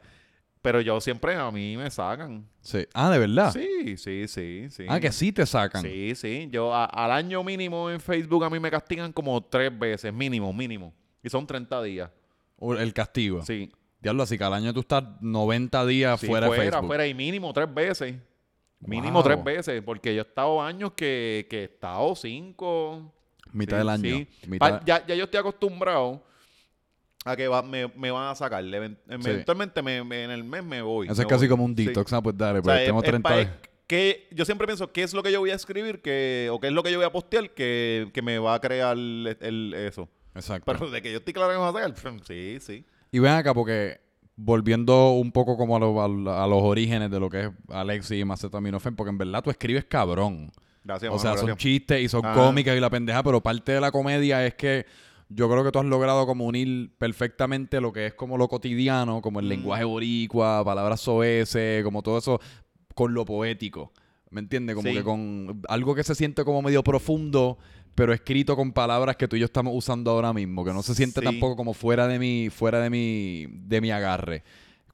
Pero yo siempre, a mí me sacan. sí. Ah, ¿de verdad? Sí, sí, sí, sí. Ah, que sí te sacan. Sí, sí. Yo a- al año mínimo en Facebook a mí me castigan como tres veces, mínimo, mínimo. Y son 30 días. El castigo. Sí. Diablo, así que al año tú estás 90 días Sí, fuera de fuera, Facebook. fuera y mínimo tres veces. Mínimo Wow. tres veces, porque yo he estado años que, que he estado cinco. Mitad Sí, del año. sí. Mitad- Pa- ya, ya yo estoy acostumbrado a que va- me, me van a sacar. Even- Eventualmente me- me- en el mes me voy. Eso me es casi voy. como un detox. Ah, pues dale, O pues sea, tengo es- es 30 pa- días. que yo siempre pienso qué es lo que yo voy a escribir que, o qué es lo que yo voy a postear que, que me va a crear el, el- eso. Exacto. Pero de que yo estoy claro que me va a sacar, sí, sí. Y ven acá, porque volviendo un poco como a, lo- a lo- a los orígenes de lo que es Alexi y Macetaminofen, porque en verdad tú escribes cabrón. Gracias, O sea, son chistes y son cómicas y la pendeja, pero parte de la comedia es que yo creo que tú has logrado como unir perfectamente lo que es como lo cotidiano, como el Mm. lenguaje boricua, palabras soeces, como todo eso, con lo poético. ¿Me entiendes? Como Sí. que con algo que se siente como medio profundo, pero escrito con palabras que tú y yo estamos usando ahora mismo, que no se siente Sí. tampoco como fuera de mi, fuera de mi, de mi agarre.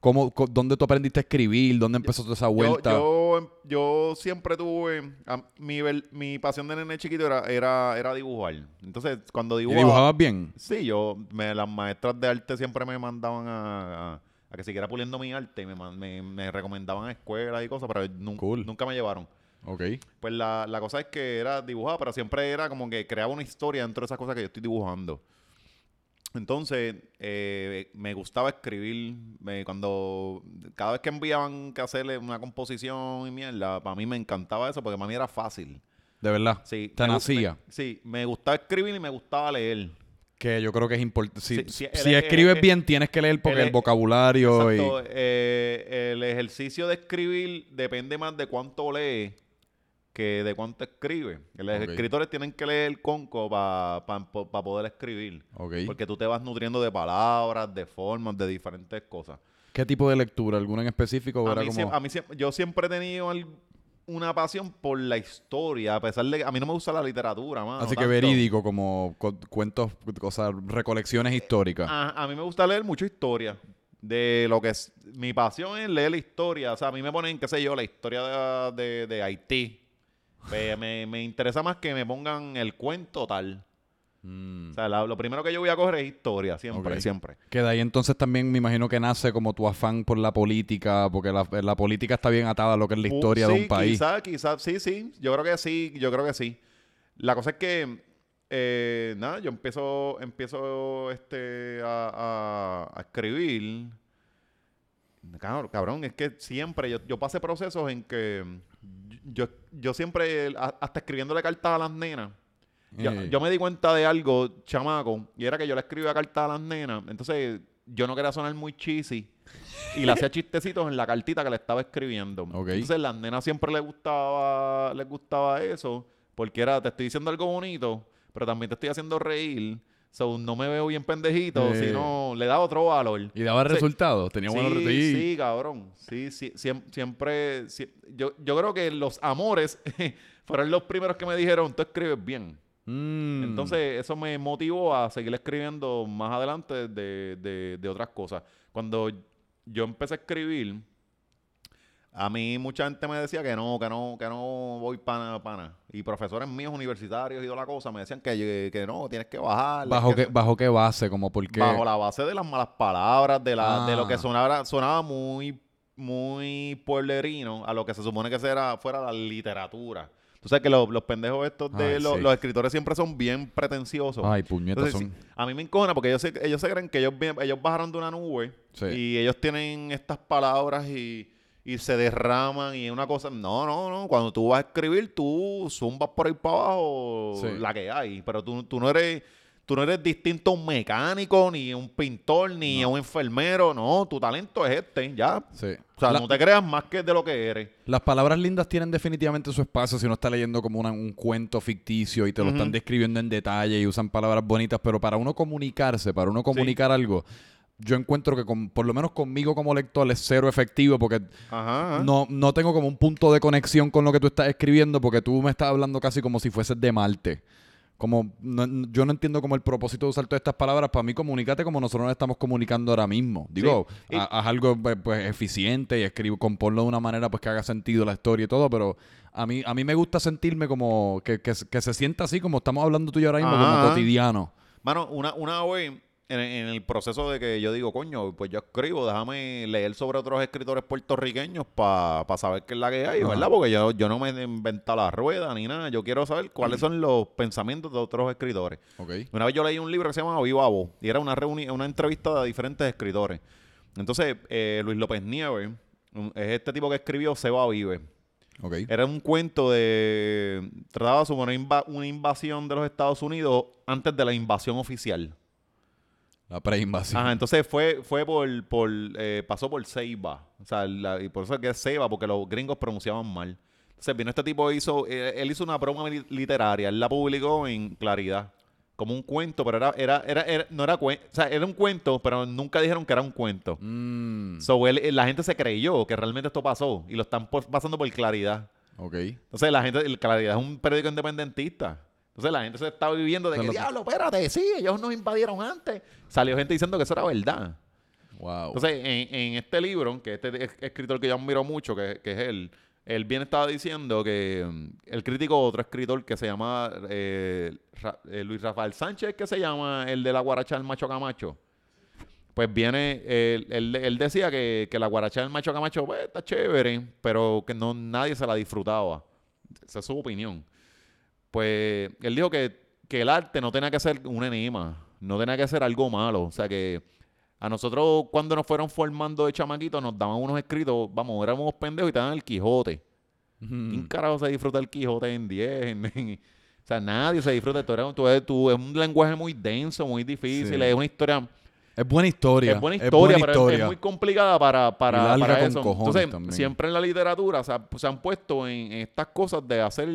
¿Cómo, ¿Dónde tú aprendiste a escribir? ¿Dónde empezó toda esa vuelta? yo, yo siempre tuve. a- mi, mi pasión de nene chiquito era, era, era dibujar. Entonces, cuando ¿Y dibujaba. dibujabas bien? Sí, yo. Me, las maestras de arte siempre me mandaban a, a- a que siguiera puliendo mi arte y me, me, me recomendaban escuelas y cosas, pero nun- Cool. nunca me llevaron. Ok. Pues la, la cosa es que era dibujar, pero siempre era como que creaba una historia dentro de esas cosas que yo estoy dibujando. Entonces, eh, me gustaba escribir. me- cuando cada vez que enviaban que hacerle una composición y mierda, para mí me encantaba eso porque para mí era fácil. De verdad. Sí, Te nacía. sí, me gustaba escribir y me gustaba leer. Que yo creo que es importante. Si, Sí, sí, si el- escribes el- bien, tienes que leer porque el- el, vocabulario Exacto. y... eh, el ejercicio de escribir depende más de cuánto lee que de cuánto escribe. Los escritores tienen que leer conco para poder escribir. Porque tú te vas nutriendo de palabras, de formas, de diferentes cosas. ¿Qué tipo de lectura? ¿Alguna en específico? A mí, como... siem- a mí siem- yo siempre he tenido una pasión por la historia, a pesar de que a mí no me gusta la literatura, mano, Así que tanto. verídico, como cu- cuentos, cosas, recolecciones históricas. A, a mí me gusta leer mucho historia. De lo que es. Mi pasión es leer la historia. O sea, a mí me ponen, qué sé yo, la historia de, de- de Haití. Pues me, me interesa más que me pongan el cuento tal. Mm. O sea, la- lo primero que yo voy a coger es historia, siempre, siempre. Que de ahí entonces también me imagino que nace como tu afán por la política, porque la, la política está bien atada a lo que es la historia Uh, de sí, un país. Quizás, quizás, sí, sí. Yo creo que sí, yo creo que sí. La cosa es que, eh, nada, yo empiezo, empiezo este, a, a- a escribir. Cabrón, es que siempre, yo, yo pasé procesos en que yo, yo siempre, hasta escribiéndole cartas a las nenas, yo, Eh. yo me di cuenta de algo, chamaco, y era que yo le escribía cartas a las nenas, entonces yo no quería sonar muy cheesy. Y le hacía chistecitos en la cartita que le estaba escribiendo. Ok. Entonces las nenas siempre les gustaba, les gustaba eso, porque era, te estoy diciendo algo bonito, pero también te estoy haciendo reír. So, no me veo bien pendejito, Eh. sino le da otro valor. Y daba Sí. resultados, tenía buenos resultados. sí, cabrón. Sí, sí, siem- siempre, sie- yo, yo creo que los amores fueron los primeros que me dijeron, tú escribes bien. Mm. Entonces, eso me motivó a seguir escribiendo más adelante de, de- de otras cosas. Cuando yo empecé a escribir, A mí mucha gente me decía que no, que no, que no voy pana, pana. Y profesores míos universitarios y toda la cosa me decían que, que no, tienes que bajar. ¿Bajo, qué, ¿Bajo qué base? Como porque... Bajo la base de las malas palabras, de, la, de lo que Ah. sonaba, sonaba muy, muy pueblerino a lo que se supone que será, fuera la literatura. Tú sabes que los, los pendejos estos de Ay, los, sí. los escritores siempre son bien pretenciosos. Ay, puñetas son... sí, a mí me encojona porque ellos se, ellos se creen que ellos, ellos bajaron de una nube Sí. y ellos tienen estas palabras y, y se derraman y una cosa. No, no, no. Cuando tú vas a escribir, tú zumbas por ahí para abajo Sí. la que hay. Pero tú, tú no eres. Tú no eres distinto a un mecánico, ni a un pintor, ni a un enfermero. No, tu talento es este, ya. Sí. O sea, La- no te creas más que de lo que eres. Las palabras lindas tienen definitivamente su espacio si uno está leyendo como una- un cuento ficticio y te lo están describiendo en detalle y usan palabras bonitas, pero para uno comunicarse, para uno comunicar algo, yo encuentro que con- por lo menos conmigo como lector es cero efectivo porque Ajá. no, no tengo como un punto de conexión con lo que tú estás escribiendo porque tú me estás hablando casi como si fueses de Marte. Como no- yo no entiendo como el propósito de usar todas estas palabras. Para mí, comunícate como nosotros nos estamos comunicando ahora mismo. Digo, haz algo pues, eficiente y escribo, componlo de una manera pues que haga sentido la historia y todo, pero a mí, a mí me gusta sentirme como que, que, que se sienta así como estamos hablando tú y yo ahora mismo, como cotidiano. Mano, una, una vez en, en el proceso de que yo digo, coño, pues yo escribo, déjame leer sobre otros escritores puertorriqueños para saber qué es la que hay, Ajá. ¿verdad? Porque yo, yo no me he inventado la rueda ni nada. Yo quiero saber cuáles son los pensamientos de otros escritores. Una vez yo leí un libro que se llama Viva Voz y era una, una entrevista de diferentes escritores. Entonces, eh, Luis López Nieves es este tipo que escribió Seba Vive. Ok. Era un cuento de... Trataba sobre una, una invasión de los Estados Unidos antes de la invasión oficial. La preinvasión. Ajá, entonces fue, fue por, por eh, pasó por Ceiba. O sea, la- y por eso es que es Ceiba, porque los gringos pronunciaban mal. Entonces vino este tipo, hizo, eh, él hizo una broma li- literaria, él la publicó en Claridad, como un cuento, pero era, era, era, era- no era cuento, o sea, era un cuento, pero nunca dijeron que era un cuento. Mm, So, él- la gente se creyó que realmente esto pasó y lo están por- pasando por Claridad. ok. Entonces la gente, el Claridad es un periódico independentista. Entonces la gente se está viviendo de que, lo- diablo, espérate, sí, ellos nos invadieron antes. Salió gente diciendo que eso era verdad. Wow. Entonces, en, en este libro, que este es- escritor que yo admiro mucho, que, que es él, él bien estaba diciendo que mm, el crítico, otro escritor que se llama eh, Ra- eh, Luis Rafael Sánchez, que se llama el de la guaracha del macho camacho. Pues viene, él, él- él decía que, que la guaracha del macho camacho pues, está chévere, pero que no nadie se la disfrutaba. Esa es su opinión. Pues él dijo que, que el arte no tenía que ser un enigma, no tenía que ser algo malo. O sea que a nosotros cuando nos fueron formando de chamaquitos nos daban unos escritos, vamos, éramos pendejos y te daban el Quijote. Mm. ¿Quién carajo se disfruta el Quijote en 10? En- en- o sea, nadie se disfruta. Tú eres, tú eres- tú- es un lenguaje muy denso, muy difícil, Sí. es una historia... Es buena historia. Es buena historia, pero es- es, muy complicada para, para, larga para con eso. Entonces, también. siempre en la literatura se, ha- se han puesto en, en estas cosas de hacer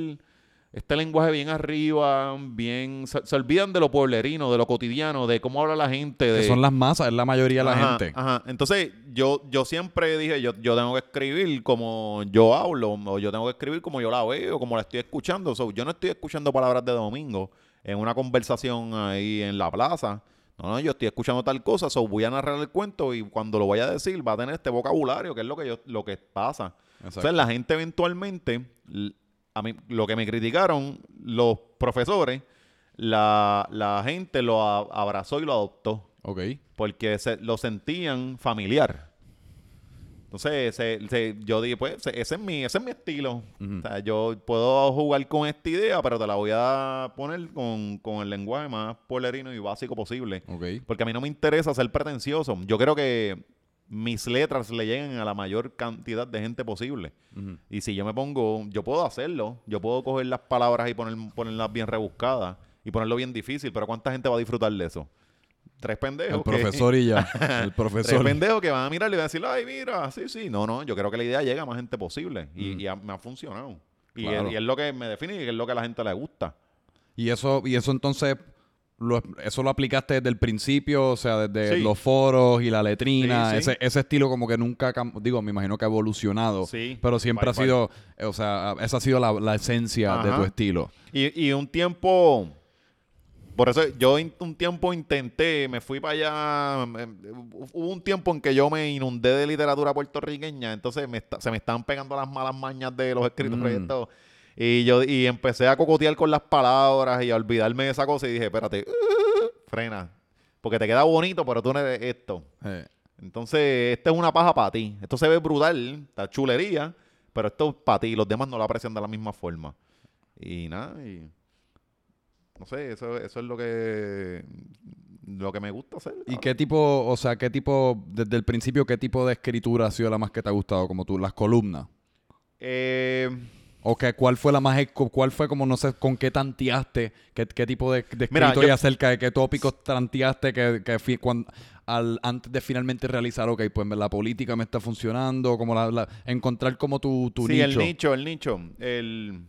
este lenguaje bien arriba, bien... Se, se olvidan de lo pueblerino, de lo cotidiano, de cómo habla la gente. De, Que son las masas, es la mayoría de la Ajá, gente. Ajá. Entonces, yo, yo siempre dije, yo, yo tengo que escribir como yo hablo, o yo tengo que escribir como yo la veo, como la estoy escuchando. So, yo no estoy escuchando palabras de domingo en una conversación ahí en la plaza. No, no, yo estoy escuchando tal cosa, so voy a narrar el cuento y cuando lo vaya a decir va a tener este vocabulario, que es lo que yo, lo que pasa. Exacto. Entonces, la gente eventualmente, a mí, lo que me criticaron los profesores, la, la gente lo a- abrazó y lo adoptó Ok. porque se, lo sentían familiar. Entonces, se- se- yo dije, pues, se- ese es mi, ese es mi estilo. Ujú. O sea, yo puedo jugar con esta idea, pero te la voy a poner con, con el lenguaje más polerino y básico posible. Ok. Porque a mí no me interesa ser pretencioso. Yo creo que mis letras le lleguen a la mayor cantidad de gente posible. Y si yo me pongo, yo puedo hacerlo. Yo puedo coger las palabras y poner, ponerlas bien rebuscadas y ponerlo bien difícil. Pero ¿cuánta gente va a disfrutar de eso? Tres pendejos. El que- profesor y ya. El Tres profesor. pendejos que van a mirarlo y van a decir, ay, mira, sí, sí. No, no, yo creo que la idea llega a más gente posible. Y, y ha- me ha funcionado. Y, Claro. es, y es lo que me define y es lo que a la gente le gusta. Y eso, y eso entonces, lo, eso lo aplicaste desde el principio, o sea, desde Sí. los foros y la letrina, Sí, sí. Ese, ese estilo como que nunca, digo, me imagino que ha evolucionado, Sí, pero siempre ha sido, eh, o sea, esa ha sido la, la esencia de tu estilo. Y, y un tiempo, Por eso yo in- un tiempo intenté, me fui para allá. hubo un tiempo en que yo me inundé de literatura puertorriqueña, entonces me se me estaban pegando las malas mañas de los escritores Mm. y todo. Y yo y empecé a cocotear con las palabras y a olvidarme de esa cosa y dije, espérate, frena. Porque te queda bonito, pero tú no eres esto. Entonces, esta es una paja para ti. Esto se ve brutal, está chulería, pero esto es para ti. Los demás no lo aprecian de la misma forma. Y nada, y no sé, eso, eso es lo que lo que me gusta hacer. ¿Y qué tipo, o sea, qué tipo, desde el principio, qué tipo de escritura ha sido la más que te ha gustado? Como tú, las columnas. Eh, ¿O que, cuál fue la más, cuál fue como, no sé, con qué tanteaste? ¿Qué, qué tipo de, de Mira, escrito y yo- acerca de qué tópicos tanteaste que, que fi- al, antes de finalmente realizar, ok, pues la política me está funcionando, como la, la- encontrar como tu, tu sí, nicho. el nicho, el nicho. El...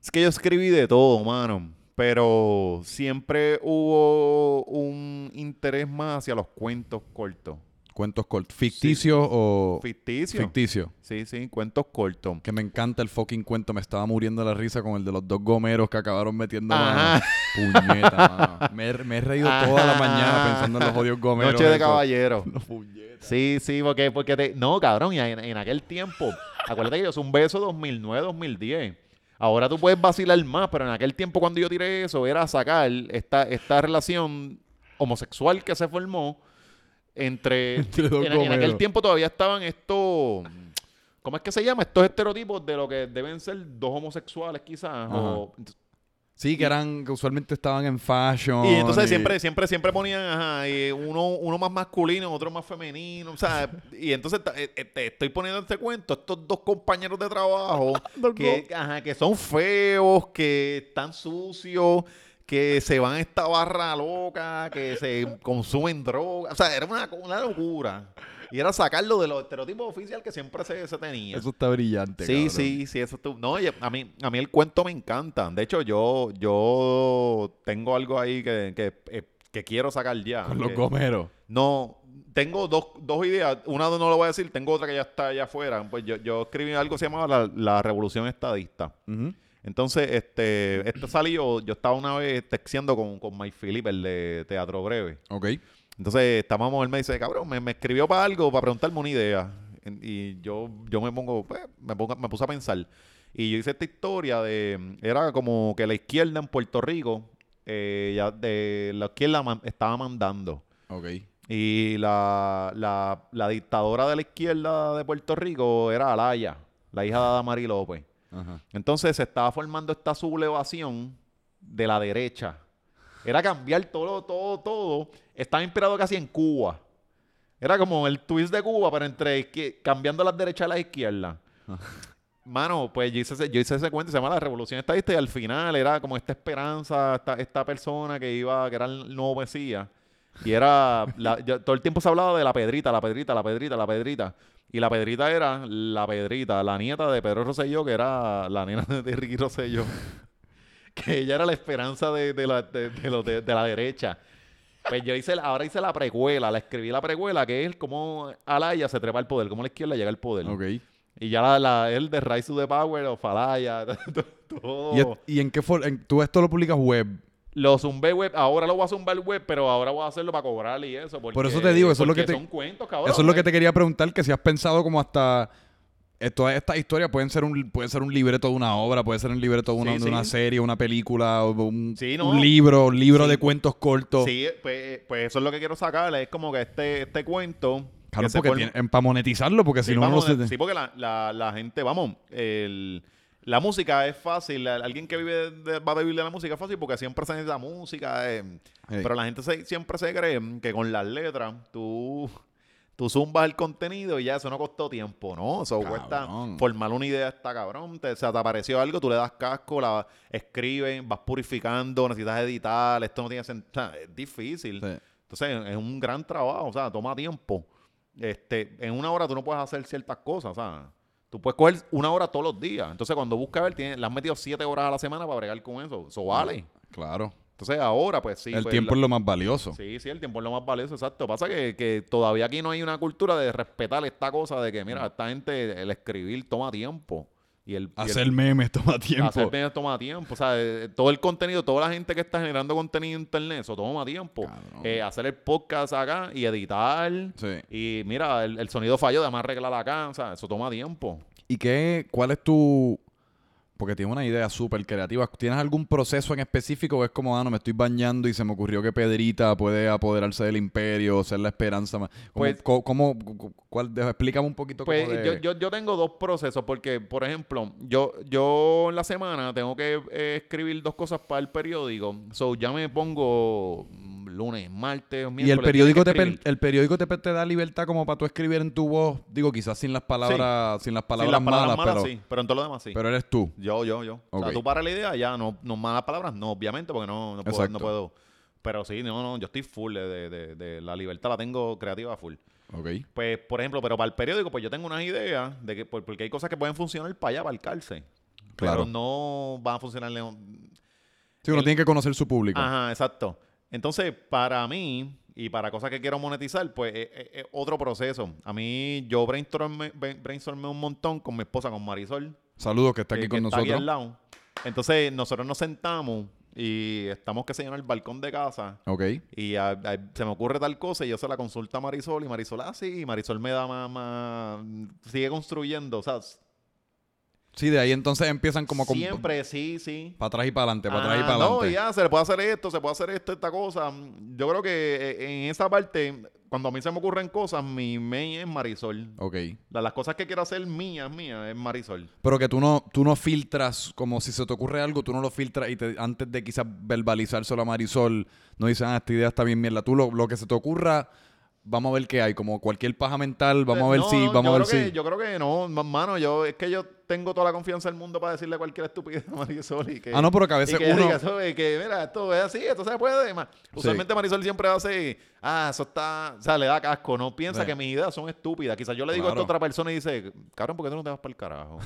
Es que yo escribí de todo, mano. Pero siempre hubo un interés más hacia los cuentos cortos. Cuentos cortos. ¿Ficticios o Ficticio. ficticio? Sí, sí, cuentos cortos. Que me encanta el fucking cuento. Me estaba muriendo de la risa con el de los dos gomeros que acabaron metiendo mano. Ajá. Puñeta, mano. Me, he- me he reído toda la mañana pensando en los odios gomeros. Noche de caballero. No, puñeta. Sí, sí, porque, porque te... No, cabrón, y en, en aquel tiempo, acuérdate que yo soy un beso 2009, 2010. Ahora tú puedes vacilar más, pero en aquel tiempo cuando yo tiré eso era sacar esta, esta relación homosexual que se formó entre... Entre en, en aquel tiempo todavía estaban estos... ¿Cómo es que se llama? Estos estereotipos de lo que deben ser dos homosexuales quizás. o- Sí, que eran, que usualmente estaban en fashion. Y entonces siempre, siempre, siempre ponían, ajá, y uno, uno más masculino, otro más femenino, o sea, y entonces eh, eh, te estoy poniendo este cuento, estos dos compañeros de trabajo que, ajá, que son feos, que están sucios, que se van a esta barra loca, que se consumen drogas, o sea, era una, una locura. Y era sacarlo de los estereotipos oficiales que siempre se, se tenía. Eso está brillante. Sí, cabrón. sí, sí, eso tú. No, oye, a mí, a mí el cuento me encanta. De hecho, yo, yo tengo algo ahí que, que, eh, que quiero sacar ya. Con los gomeros. No, tengo dos, dos ideas. Una no lo voy a decir, tengo otra que ya está allá afuera. Pues yo, yo escribí algo que se llamaba la, la Revolución Estadista. Ujú. Entonces, este, este salió, yo estaba una vez texteando con, con Mike Philip, el de Teatro Breve. Ok. Entonces, estábamos, él me dice, cabrón, me, me escribió para algo, para preguntarme una idea. Y yo, yo me pongo, pues, me, pongo- me puse a pensar. Y yo hice esta historia de, era como que la izquierda en Puerto Rico, eh, ya de la izquierda man- estaba mandando. Ok. Y la, la, la dictadora de la izquierda de Puerto Rico era Alaya, la hija de Adamari López. Ajá. Entonces se estaba formando esta sublevación de la derecha. Era cambiar todo, todo, todo. Estaba inspirado casi en Cuba. Era como el twist de Cuba, pero entre cambiando las derechas a las izquierdas. Mano, pues yo hice, ese, yo hice ese cuento, se llama La Revolución Estadista, y al final era como esta esperanza, esta, esta persona que iba, que era el nuevo Mesías. Y era, la- yo- todo el tiempo se hablaba de la Pedrita, la Pedrita, la Pedrita, la Pedrita. Y la Pedrita era la Pedrita, la nieta de Pedro Rosselló, que era la nena de Ricky Rosselló. que ella era la esperanza de, de la, de, la derecha. Pues yo hice, ahora hice la precuela, la escribí la precuela, que es cómo Alaya se trepa al poder, cómo la izquierda llega al poder. Ok. Y ya la, la, el de Rise to the Power of Alaya, todo. ¿Y, es- y en qué for- en- tú esto lo publicas web? Lo zumbé web, ahora lo voy a zumbar web, pero ahora voy a hacerlo para cobrar y eso. Por eso te digo, eso es lo que te- son cuentos, cabrón. Eso es lo que te quería preguntar, que si has pensado como hasta... eh, todas estas historias pueden ser un pueden ser un libreto de una obra, puede ser un libreto de una, Sí, de sí. una serie, una película, un, Sí, no. un libro, un libro de cuentos cortos. Sí, pues, pues eso es lo que quiero sacar. Es como que este, este cuento. Claro, porque para monetizarlo, porque si no, no se... sí, porque la, la, la gente, vamos, el, la música es fácil. alguien que vive de- va a vivir de la música es fácil porque siempre se necesita música. eh. Pero la gente se- siempre se cree que con las letras tú, tú zumbas el contenido y ya eso no costó tiempo, ¿no? Eso cuesta formar una idea está cabrón. Te, se te apareció algo, tú le das casco, la escribes, vas purificando, necesitas editar, esto no tiene sentido. es difícil. Sí. Entonces, es un gran trabajo, o sea, toma tiempo. Este, en una hora tú no puedes hacer ciertas cosas, o sea, tú puedes coger una hora todos los días. Entonces, cuando buscas ver, tienes, le has metido siete horas a la semana para bregar con eso. Eso vale. Claro. Entonces, ahora, pues sí. el pues, tiempo la- es lo más valioso. Sí, sí, el tiempo es lo más valioso, exacto. Pasa que, que todavía aquí no hay una cultura de respetar esta cosa de que, mira, esta gente, el escribir toma tiempo. Y el, y el- Hacer memes toma tiempo. Hacer videos toma tiempo. O sea, eh, todo el contenido, toda la gente que está generando contenido en internet, eso toma tiempo. Eh, hacer el podcast acá y editar. Sí. Y mira, el, el sonido falló, además arreglar acá. O sea, eso toma tiempo. ¿Y qué, cuál es tu...? Porque tienes una idea súper creativa. ¿Tienes algún proceso en específico o es como, ah, no, me estoy bañando y se me ocurrió que Pedrita puede apoderarse del imperio, ser la esperanza más? ¿Cómo, Pues- cómo- cu- cuál, explícame un poquito Pues cómo de- yo, yo, yo tengo dos procesos porque, por ejemplo, yo, yo en la semana tengo que eh, escribir dos cosas para el periódico. So, ya me pongo mm, lunes, martes, miércoles. Y el periódico, te, per- el periódico te, te da libertad como para tú escribir en tu voz, digo, quizás sin las palabras, sin las palabras, las palabras malas, malas, pero, sí, pero en todo lo demás sí. pero eres tú. Yo, yo, yo. O Ok. sea, tú para la idea ya, no, no malas palabras, no, obviamente, porque no, no, puedo, no puedo. Pero sí, no, no, yo estoy full de, de, de- la libertad, la tengo creativa full. Ok. Pues, por ejemplo, pero para el periódico, pues yo tengo unas ideas de que, por- porque hay cosas que pueden funcionar para allá, para el cárcel. Claro. Pero no van a funcionar. Sí, uno tiene que conocer su público. Ajá, exacto. Entonces, para mí y para cosas que quiero monetizar, pues es, es- es otro proceso. A mí, yo brainstormé, brainstormé un montón con mi esposa, con Marisol. Saludos que está aquí que- con que está nosotros. al lado. Entonces, nosotros nos sentamos y estamos, que se llama el balcón de casa. Ok. Y se me ocurre tal cosa y yo se la consulta a Marisol y Marisol, ah, sí, y Marisol me da más, más- sigue construyendo, o sea, Sí, de ahí entonces empiezan como con- siempre, sí, sí. para atrás y para adelante, para atrás y Ah, para No, adelante. ya, se le puede hacer esto, se puede hacer esto, esta cosa. Yo creo que eh, en esa parte, cuando a mí se me ocurren cosas, mi main es Marisol. Ok. La- Las cosas que quiero hacer mías, mías, es Marisol. Pero que tú no, tú no filtras, como si se te ocurre algo, tú no lo filtras y te- antes de quizás verbalizárselo a Marisol, no dices, ah, esta idea está bien mierda. Tú lo, lo que se te ocurra, vamos a ver qué hay, como cualquier paja mental, vamos a ver No, si, no, vamos a ver que- si. Yo creo que no, ma- mano, yo, es que yo tengo toda la confianza del mundo para decirle cualquier estupidez a Marisol y que... Ah, no, pero que a veces y que uno- diga, "Eso, y que, mira, esto es así, esto se puede. ma". Usualmente Marisol siempre hace, ah, eso está, o sea, le da casco, no piensa Sí. que mis ideas son estúpidas. Quizás yo le digo esto a otra persona y dice, cabrón, ¿por qué tú no te vas para el carajo?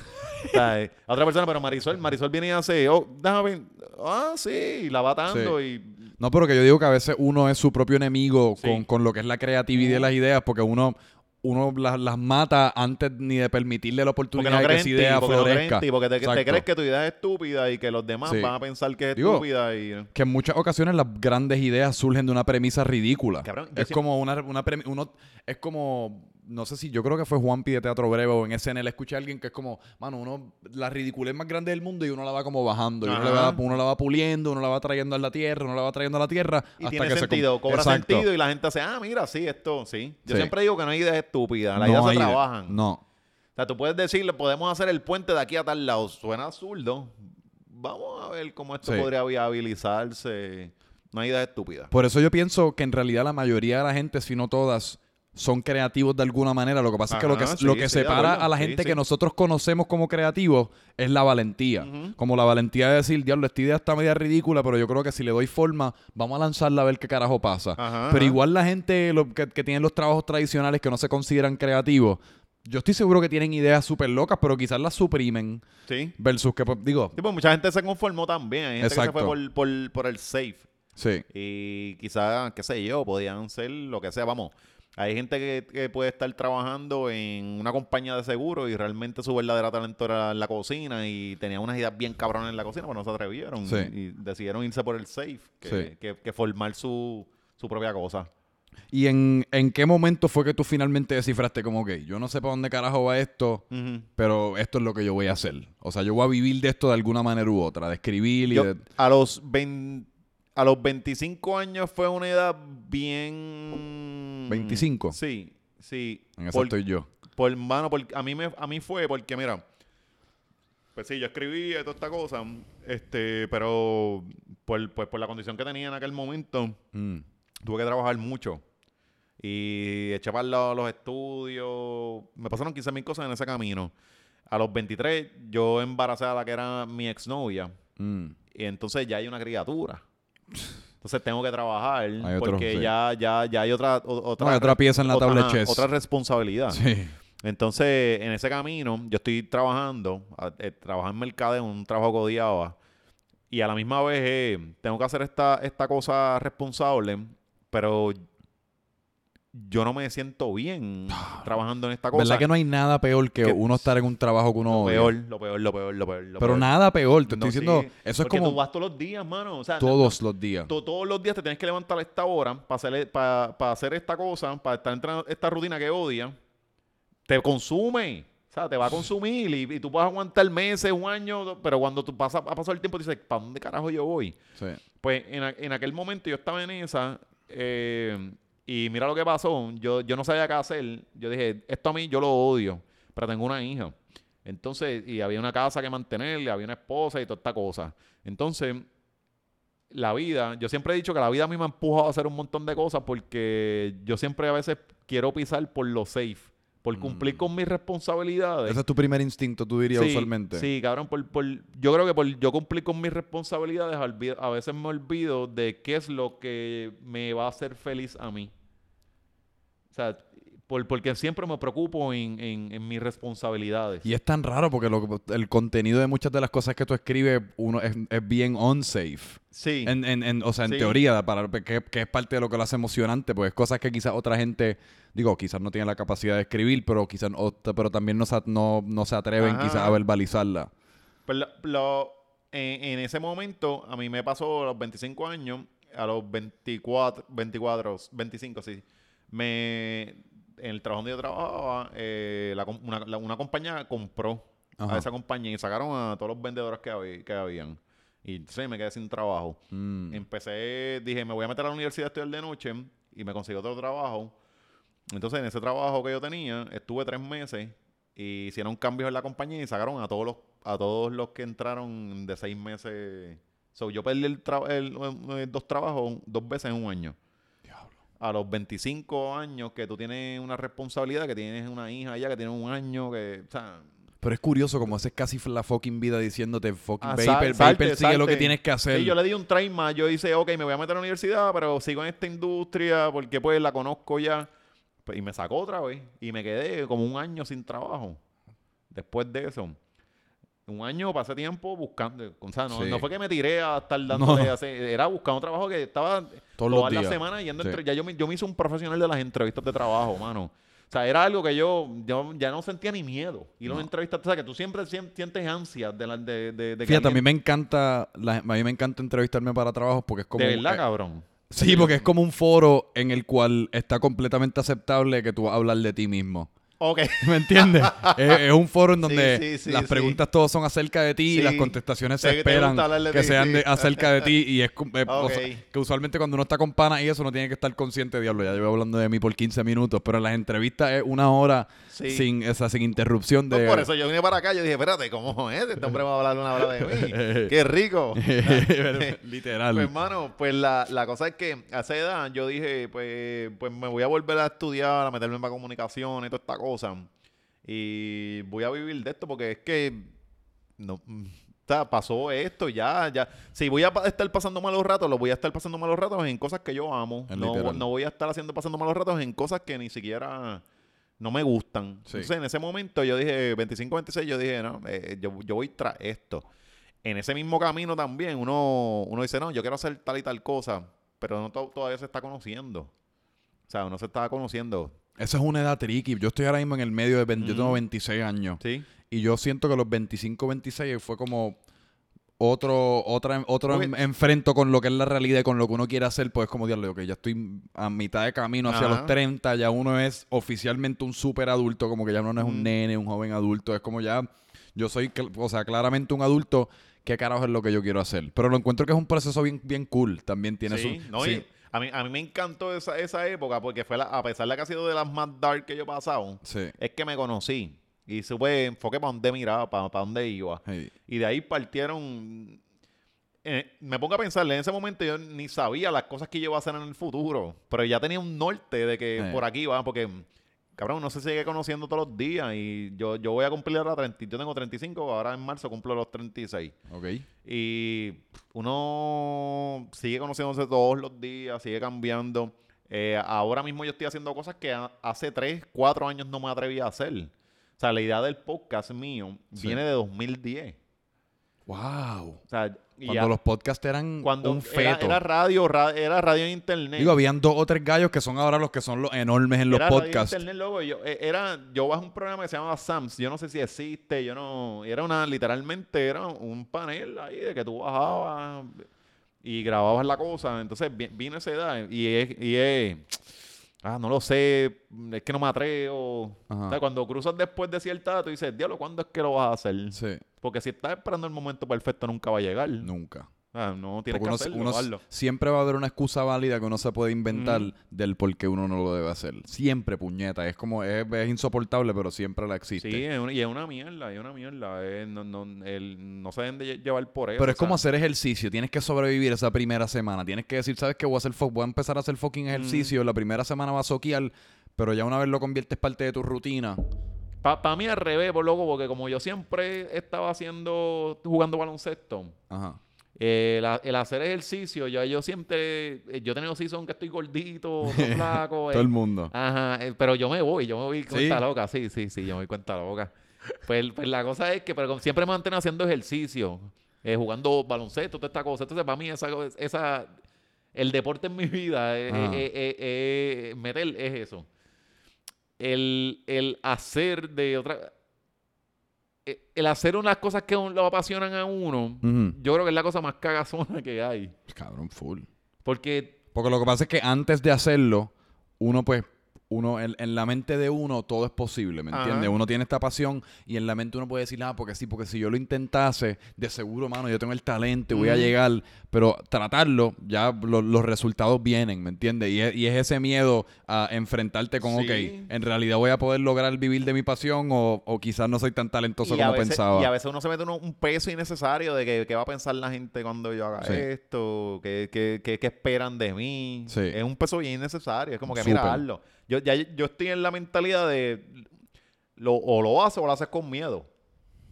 O sea, eh, a otra persona, pero Marisol, Marisol viene y hace, oh, déjame, ver. ah, sí, y la va atando y... No, pero que yo digo que a veces uno es su propio enemigo Sí. con, con lo que es la creatividad y las ideas, porque uno, uno las, las mata antes ni de permitirle la oportunidad no de que esa en ti, idea porque no florezca. ti, porque te, crees que tu idea es estúpida y que los demás Sí. van a pensar que es Digo, estúpida y... que en muchas ocasiones las grandes ideas surgen de una premisa ridícula. Cabrón, es siempre- como una, una premi- uno es como no sé si yo creo que fue Juan Pi de Teatro Breve o en SNL escuché a alguien que es como, mano, uno la ridiculez más grande del mundo y uno la va como bajando, y uno, va, la va puliendo, uno la va trayendo a la tierra, uno la va trayendo a la tierra Y hasta tiene que sentido, se cobra Exacto. sentido y la gente hace, ah, mira, sí, esto, sí. Yo Sí. siempre digo que no hay ideas estúpidas, las No ideas se trabajan. No. O sea, tú puedes decirle, podemos hacer el puente de aquí a tal lado. Suena absurdo. Vamos a ver cómo esto Sí. podría viabilizarse. No hay ideas estúpidas. Por eso yo pienso que en realidad la mayoría de la gente, si no todas, son creativos de alguna manera. Lo que pasa es que lo que, lo que sí, separa a la gente sí. que nosotros conocemos como creativos es la valentía. Como la valentía de decir, diablo, esta idea está media ridícula, pero yo creo que si le doy forma, vamos a lanzarla a ver qué carajo pasa. Ajá, pero igual la gente lo- que, que tienen los trabajos tradicionales que no se consideran creativos, yo estoy seguro que tienen ideas súper locas, pero quizás las suprimen. Sí. Versus que, pues, digo, Sí, pues mucha gente se conformó también. Hay gente que se Exacto. fue por, por, por el safe. sí. Y quizás, qué sé yo, podían ser lo que sea. Vamos, hay gente que, que puede estar trabajando en una compañía de seguro y realmente su verdadera talento era en la cocina y tenía unas ideas bien cabronas en la cocina, pero no se atrevieron. Sí. Y decidieron irse por el safe que, Sí. que- que formar su, su propia cosa. ¿Y en, en qué momento fue que tú finalmente descifraste como que yo no sé para dónde carajo va esto, pero esto es lo que yo voy a hacer? O sea, yo voy a vivir de esto de alguna manera u otra, de escribir y Yo, de... a, los 20 a los 25 años fue una edad bien... 25. Sí, sí. En eso Por- estoy yo. Por mano, por, a mí me, a mí fue porque, mira, pues sí, yo escribía toda esta cosa, este, pero por, pues, por la condición que tenía en aquel momento, Mm. tuve que trabajar mucho. Y eché para lado los estudios. Me pasaron 15 mil cosas en ese camino. A los 23, yo embaracé a la que era mi exnovia. Mm. Y entonces ya hay una criatura. Entonces tengo que trabajar Hay otro, porque sí. ya, ya, ya hay otra, o- otra, No, hay otra pieza en la otra- tabla ajá, chess. Otra responsabilidad. Sí. Entonces, en ese camino, yo estoy trabajando, eh, en mercadeo, un trabajo codiaba, y a la misma vez eh, tengo que hacer esta, esta cosa responsable, pero yo no me siento bien trabajando en esta cosa. ¿Verdad que no hay nada peor que, que- uno estar en un trabajo que uno lo odia? peor, lo peor, lo peor, lo peor, lo Pero peor. nada peor, te No, estoy diciendo, sí, eso es como tú vas todos los días, mano. O sea, todos los días. to- todos los días te tienes que levantar a esta hora para hacer, para, para hacer esta cosa, para estar en esta rutina que odias. Te consume. O sea, te va a consumir y, y tú puedes aguantar meses, un año, pero cuando tú pasas, ha pasado el tiempo, dices, ¿para dónde carajo yo voy? Sí. Pues en, en aquel momento yo estaba en esa eh, y mira lo que pasó. Yo, yo no sabía qué hacer. Yo dije, esto a mí yo lo odio, pero tengo una hija. Entonces, y había una casa que mantenerle, había una esposa y toda esta cosa. Entonces, la vida, yo siempre he dicho que la vida a mí me ha empujado a hacer un montón de cosas porque yo siempre a veces quiero pisar por lo safe, por cumplir con mis responsabilidades. Ese es tu primer instinto, tú dirías Sí, usualmente. Sí, cabrón, por, por- yo creo que por yo cumplir con mis responsabilidades, a veces me olvido de qué es lo que me va a hacer feliz a mí. Sea, por- porque siempre me preocupo en, en- en mis responsabilidades. Y es tan raro porque lo el contenido de muchas de las cosas que tú escribes uno es, es bien unsafe. Sí. En, en- o sea, en Sí. teoría, para, que, que es parte de lo que lo hace emocionante, pues cosas que quizás otra gente, digo, quizás no tiene la capacidad de escribir, pero quizás pero también no se, no, no se atreven Ajá. quizás a verbalizarla. Pues lo- en ese momento, a mí me pasó a los 25 años, a los 24, 24, 25, sí. Me, en el trabajo donde yo trabajaba, eh, la una, la- una compañía compró Ajá. a esa compañía y sacaron a todos los vendedores que, había, que habían. Y sí, me quedé sin trabajo. Mm. Empecé, dije, me voy a meter a la universidad a estudiar de noche y me conseguí otro trabajo. Entonces, en ese trabajo que yo tenía, estuve tres meses y hicieron cambios en la compañía y sacaron a todos los, a todos los que entraron de seis meses. So, yo perdí el tra- el- eh, dos trabajos dos veces en un año. A los 25 años que tú tienes una responsabilidad, que tienes una hija ya, que tiene un año, que, o sea, Pero es curioso como ese es casi la fucking vida diciéndote fucking Ah, Vapor, Vapor sigue lo que tienes que hacer. Sí, yo le di un más. Yo hice, ok, me voy a meter a la universidad, pero sigo en esta industria porque pues la conozco ya. Pues, y me sacó otra vez. Y me quedé como un año sin trabajo. Después de eso. Un año pasé tiempo buscando. O sea, no, Sí. no fue que me tiré a estar dándole No. a hacer- Era buscando trabajo que estaba Todos todas las semanas yendo Sí. entre- Ya yo me, yo me hice un profesional de las entrevistas de trabajo, mano. O sea, era algo que yo, yo ya no sentía ni miedo. Y los No. entrevistas, o sea, que tú siempre sien- sientes ansias de, la, de, de, Fíjate, a mí me encanta, la- a mí me encanta entrevistarme para trabajos porque es como... de verdad, eh, cabrón. Sí, porque es como un foro en el cual está completamente aceptable que tú vas a hablar de ti mismo. Ok. ¿Me entiendes? es, es un foro en donde Sí, sí, sí, las preguntas todas son acerca de ti y las contestaciones se esperan que ti, sean de- acerca de ti y es eh, o Ok. sea, que usualmente cuando uno está con panas y eso uno tiene que estar consciente, diablo, ya llevo hablando de mí por 15 minutos, pero en las entrevistas es una hora Sí. sin esa sin interrupción No, de por eso yo vine para acá. Yo dije, espérate, ¿cómo es? Este hombre va a hablar una hora de mí. ¡Qué rico! literal. Pues, hermano, pues la, la cosa es que a esa edad yo dije, pues, pues me voy a volver a estudiar, a meterme para comunicación y toda esta cosa. Y voy a vivir de esto porque es que no, o sea, pasó esto ya, ya. Si voy a estar pasando malos ratos, lo voy a estar pasando malos ratos en cosas que yo amo. No, no voy a estar haciendo pasando malos ratos en cosas que ni siquiera no me gustan. Sí. Entonces, en ese momento yo dije, 25, 26, yo dije, no, eh, yo, yo voy tras esto. En ese mismo camino también uno, uno dice, no, yo quiero hacer tal y tal cosa, pero no to- todavía se está conociendo. O sea, uno se está conociendo. Esa es una edad tricky. Yo estoy ahora mismo en el medio de... vein- Yo tengo Mm. 26 años. ¿Sí? Y yo siento que los 25, 26 fue como otro, otra, otro en- enfrento con lo que es la realidad y con lo que uno quiere hacer, pues es como diablo, que ya estoy a mitad de camino hacia Ajá. los 30, ya uno es oficialmente un súper adulto, como que ya uno no es un Mm. nene, un joven adulto, es como ya, yo soy, o sea, claramente un adulto, ¿qué carajo es lo que yo quiero hacer? Pero lo encuentro que es un proceso bien, bien cool, también tiene Sí, su... no, sí, a, mí, a mí me encantó esa, esa época porque fue la, a pesar de que ha sido de las más dark que yo he pasado, sí, es que me conocí y supe enfoque para dónde miraba, para, para dónde iba. Y de ahí partieron. eh, me pongo a pensarle, en ese momento yo ni sabía las cosas que yo iba a hacer en el futuro, pero ya tenía un norte de que por aquí va, porque, cabrón, uno se sigue conociendo todos los días y yo, yo voy a cumplir ahora 30, yo tengo 35, ahora en marzo cumplo los 36. ok. Y uno sigue conociéndose todos los días, sigue cambiando. Eh, ahora mismo yo estoy haciendo cosas que hace 3, 4 años no me atreví a hacer. O sea, la idea del podcast mío Sí. viene de 2010. Wow. O sea, Cuando ya- los podcasts eran cuando un era, feto. era radio, ra- era radio en internet. Digo, habían dos o tres gallos que son ahora los que son los enormes en los era radio podcasts. internet. Yo, eh, era, yo bajé un programa que se llamaba Sams. Yo no sé si existe. Yo no. Era una, literalmente, era un panel ahí de que tú bajabas y grababas la cosa. Entonces vi- vino esa edad y es, y es- ah, no lo sé, es que no me atrevo. Ajá. O sea, cuando cruzas después de cierta edad, tú dices, diablo, ¿cuándo es que lo vas a hacer? Sí, Porque si estás esperando el momento perfecto, nunca va a llegar. nunca. Sea, no tienes Porque que uno, hacerlo, uno- hazlo. siempre va a haber una excusa válida que uno se puede inventar Ujú. del por qué uno no lo debe hacer. Siempre, puñeta. Es como, es, es insoportable, pero siempre la existe. Sí, es una- y es una mierda, es una mierda. es- no, no, el- no se deben de lle- llevar por eso. Pero es sea, como hacer ejercicio. Tienes que sobrevivir esa primera semana. Tienes que decir, ¿sabes qué? Voy a, hacer voy a empezar a hacer fucking ejercicio. La primera semana va a soquear, pero ya una vez lo conviertes parte de tu rutina. Para mí al revés, por loco, porque como yo siempre estaba haciendo, jugando baloncesto, Ajá. Eh, la- el hacer ejercicio, ya yo siempre, eh, yo he tenido season que estoy gordito, flaco. Todo eh, el mundo. Ajá, eh, pero yo me voy, yo me voy cuenta ¿Sí? loca, sí, sí, sí, yo me voy cuenta loca. Pues, pues la cosa es que pero siempre me mantengo haciendo ejercicio, eh, jugando baloncesto, toda esta cosa. Entonces, para mí, esa, esa, el deporte en mi vida, eh, eh, eh, eh, meter es eso. El, el hacer de otra. Eh, El hacer unas cosas que lo apasionan a uno, yo creo que es la cosa más cagazona que hay. Cabrón, full. Porque Porque lo que pasa es que antes de hacerlo, uno pues, uno, en, en la mente de uno todo es posible, ¿me entiendes? Uno tiene esta pasión y en la mente uno puede decir, ah, porque sí, porque si yo lo intentase, de seguro, mano, yo tengo el talento voy a llegar, pero tratarlo, ya lo- los resultados vienen, ¿me entiendes? Y es, y es ese miedo a enfrentarte con, Sí. ok, en realidad voy a poder lograr vivir de mi pasión o, o quizás no soy tan talentoso y como veces, pensaba. y a veces uno se mete uno- un peso innecesario de que qué va a pensar la gente cuando yo haga Sí. esto, qué, qué- qué- qué esperan de mí. Sí. Es un peso bien innecesario. Es como que, Súper. mira, hazlo. Yo, ya, yo estoy en la mentalidad de lo, o lo haces o lo haces con miedo.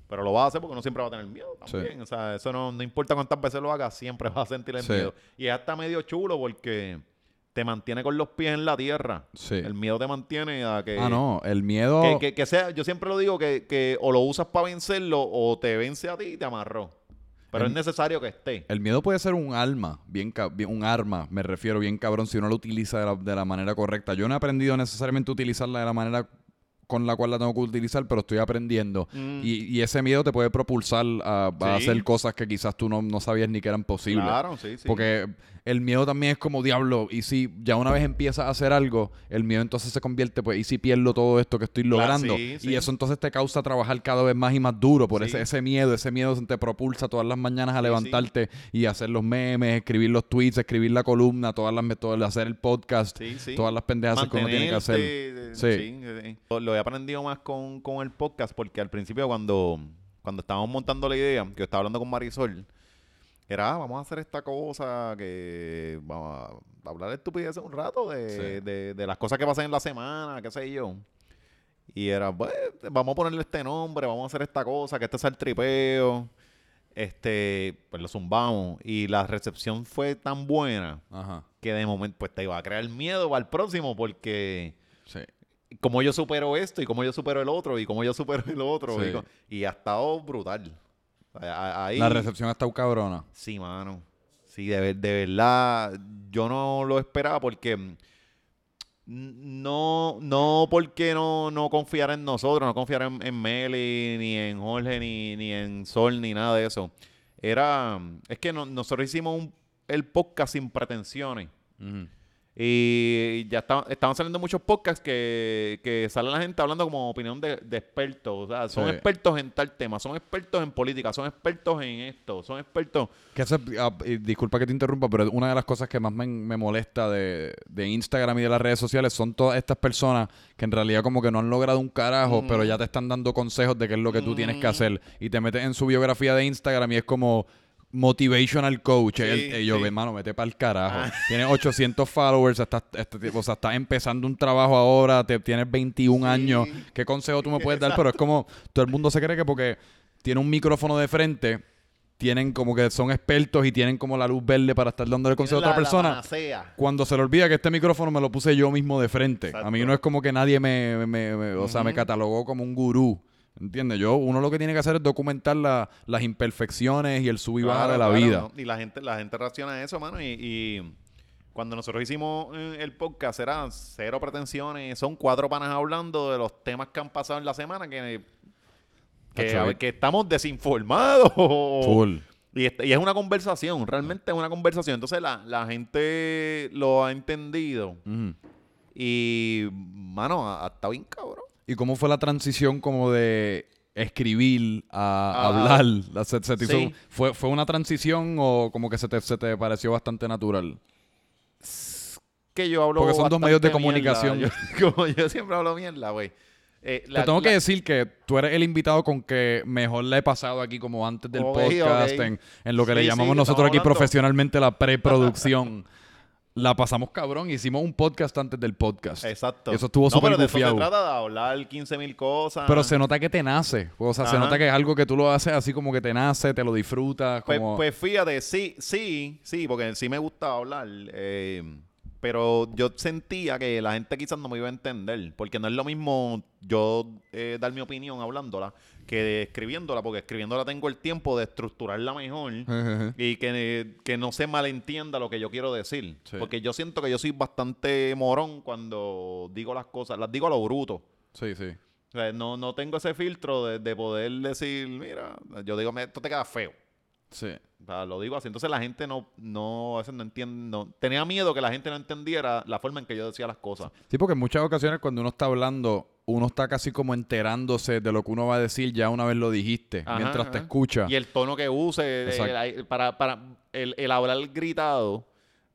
Pero lo vas a hacer porque uno siempre va a tener miedo Sí. también. O sea, eso no, no importa cuántas veces lo hagas, siempre vas a sentir el Sí. miedo. Y es hasta medio chulo porque te mantiene con los pies en la tierra. Sí. El miedo te mantiene a que... ah, no, el miedo... Que, que- que sea, yo siempre lo digo que, que o lo usas para vencerlo o te vence a ti y te amarró. Pero El- es necesario que esté. El miedo puede ser un arma, bien, ca- bien- un arma, me refiero bien cabrón, si uno lo utiliza de la, de la manera correcta. Yo no he aprendido necesariamente a utilizarla de la manera con la cual la tengo que utilizar, pero estoy aprendiendo. Mm. Y, y ese miedo te puede propulsar a, a Sí. hacer cosas que quizás tú no, no sabías ni que eran posibles. Claro, sí, sí. Porque el miedo también es como diablo. Y si ya una vez empiezas a hacer algo, el miedo entonces se convierte, pues, y si pierdo todo esto que estoy Claro, logrando. sí, y eso entonces te causa trabajar cada vez más y más duro por ese, ese miedo. Ese miedo te propulsa todas las mañanas a levantarte y hacer los memes, escribir los tweets, escribir la columna, todas las todo, hacer el podcast, todas las pendejas que uno tiene que hacer. Sí. lo he aprendido más con, con el podcast porque al principio cuando, cuando estábamos montando la idea, que yo estaba hablando con Marisol, era, ah, vamos a hacer esta cosa que vamos a hablar de estupideces un rato de, Sí. de, de las cosas que pasan en la semana, qué sé yo. Y era, pues, vamos a ponerle este nombre, vamos a hacer esta cosa, que este sea el tripeo. Este, pues lo zumbamos. Y la recepción fue tan buena Ajá. que de momento pues te iba a crear miedo para el próximo porque Sí. Como yo supero esto y como yo supero el otro y como yo supero el otro Sí. y, ha estado brutal. Ahí, La recepción ha estado cabrona. Sí, mano. Sí, de, de verdad yo no lo esperaba porque no no porque no, no confiara en nosotros, no confiara en, en Meli, ni en Jorge, ni, ni en Sol, ni nada de eso. Era, es que no- nosotros hicimos un- el podcast sin pretensiones. Ujú. Y ya está- estaban saliendo muchos podcasts que, que sale la gente hablando como opinión de, de expertos. O sea, son Sí. expertos en tal tema, son expertos en política, son expertos en esto, son expertos. Que eso ah, disculpa que te interrumpa, pero una de las cosas que más me, me molesta de, de Instagram y de las redes sociales son todas estas personas que en realidad como que no han logrado un carajo, Mm. pero ya te están dando consejos de qué es lo que tú tienes que hacer. Y te metes en su biografía de Instagram y es como motivational coach. Sí, El- eh, yo, sí. hermano, vete para el carajo. Ah. Tienes 800 followers, estás, tipo- o sea, estás empezando un trabajo ahora, te, tienes 21 Sí. años. ¿Qué consejo tú me puedes dar? Pero es como, todo el mundo se cree que porque tiene un micrófono de frente, tienen como que son expertos y tienen como la luz verde para estar dándole consejo a otra persona. Cuando se le olvida que este micrófono me lo puse yo mismo de frente. A mí no es como que nadie me, me- me- o sea, me catalogó como un gurú. ¿Entiendes? Yo, uno lo que tiene que hacer es documentar la- las imperfecciones y el sub y baja Claro, de la claro, vida. ¿no? Y la gente, la gente reacciona a eso, mano. Y, y cuando nosotros hicimos eh, el podcast, eran cero pretensiones. Son cuatro panas hablando de los temas que han pasado en la semana que, que, Tacho, a ver, que estamos desinformados. Full. Y, es una conversación, realmente es una conversación. Entonces la, la gente lo ha entendido. Y, mano, ha, ha estado bien cabrón. ¿Y cómo fue la transición como de escribir a hablar? La- se- se te hizo- sí. ¿fue, ¿Fue una transición o como que se te, se te pareció bastante natural? Que yo hablo Porque son dos medios de comunicación. mierda. Yo, como yo siempre hablo mierda, güey. Eh, Te la- tengo que decir que tú eres el invitado con que mejor le he pasado aquí como antes del podcast. En, en lo que le llamamos sí, nosotros aquí hablando. profesionalmente la preproducción. la pasamos cabrón, hicimos un podcast antes del podcast. Exacto. Eso estuvo no, súper pero de eso se trata de hablar 15 mil cosas. Pero se nota que te nace. O sea, se nota que es algo que tú lo haces así como que te nace, te lo disfrutas. Pues, pues fíjate, sí, sí, sí, porque sí me gusta hablar. eh, pero yo sentía que la gente quizás no me iba a entender. Porque no es lo mismo yo eh, dar mi opinión hablándola que escribiéndola. Porque escribiéndola tengo el tiempo de estructurarla mejor. Y que, que no se malentienda lo que yo quiero decir. Sí. Porque yo siento que yo soy bastante morón cuando digo las cosas. Las digo a lo bruto. sí, sí. O sea, no, no tengo ese filtro de, de poder decir, mira, yo digo, "Me- esto te queda feo. Sí. O sea, lo digo así. Entonces la gente no, no, a veces no entiende. no- tenía miedo que la gente no entendiera la forma en que yo decía las cosas. Sí, porque en muchas ocasiones cuando uno está hablando, uno está casi como enterándose de lo que uno va a decir ya una vez lo dijiste, Ajá, mientras te escucha. Y el tono que use, eh, el- para, para el, el hablar gritado,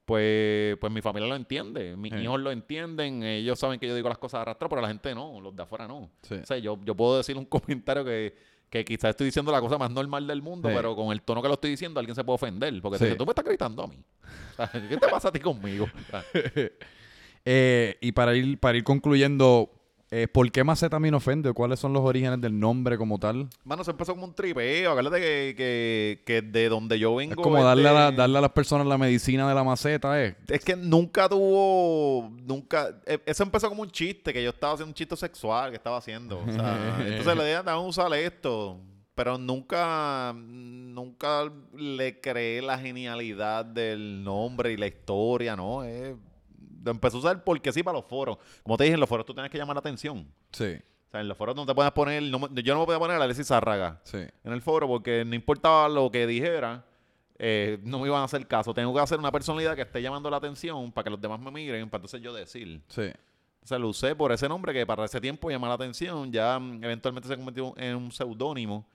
pues, pues mi familia lo entiende. Mis Sí. hijos lo entienden. Ellos saben que yo digo las cosas arrastradas, pero la gente no. Los de afuera no. Sí. O sea, yo, yo puedo decir un comentario que, que quizás estoy diciendo la cosa más normal del mundo, Sí. pero con el tono que lo estoy diciendo, alguien se puede ofender. Porque Sí. te dice, tú me estás gritando a mí. ¿Qué te pasa a ti conmigo? Eh, y para ir, para ir concluyendo, eh, ¿por qué Macetaminofen? ¿Cuáles son los orígenes del nombre como tal? Mano, se empezó como un tripeo. Acuérdate que, que, que de donde yo vengo. Es como darle, a la- de- darle a las personas la medicina de la maceta, ¿eh? Es que nunca tuvo. Nunca. e- Eso empezó como un chiste, que yo estaba haciendo un chiste sexual que estaba haciendo. O sea, entonces le dije, vamos a usar esto. Pero nunca. Nunca le creé la genialidad del nombre y la historia, ¿no? Es- empecé a usar porque sí para los foros. Como te dije, en los foros tú tienes que llamar la atención. Sí, O sea, en los foros no te puedes poner. no yo no me podía poner a Alexis Zárraga sí. en el foro porque no importaba lo que dijera, eh, no me iban a hacer caso. Tengo que hacer una personalidad que esté llamando la atención para que los demás me miren, para entonces yo decir. Sí. O sea, lo usé por ese nombre que para ese tiempo llama la atención. Ya mm, eventualmente se convirtió en un seudónimo.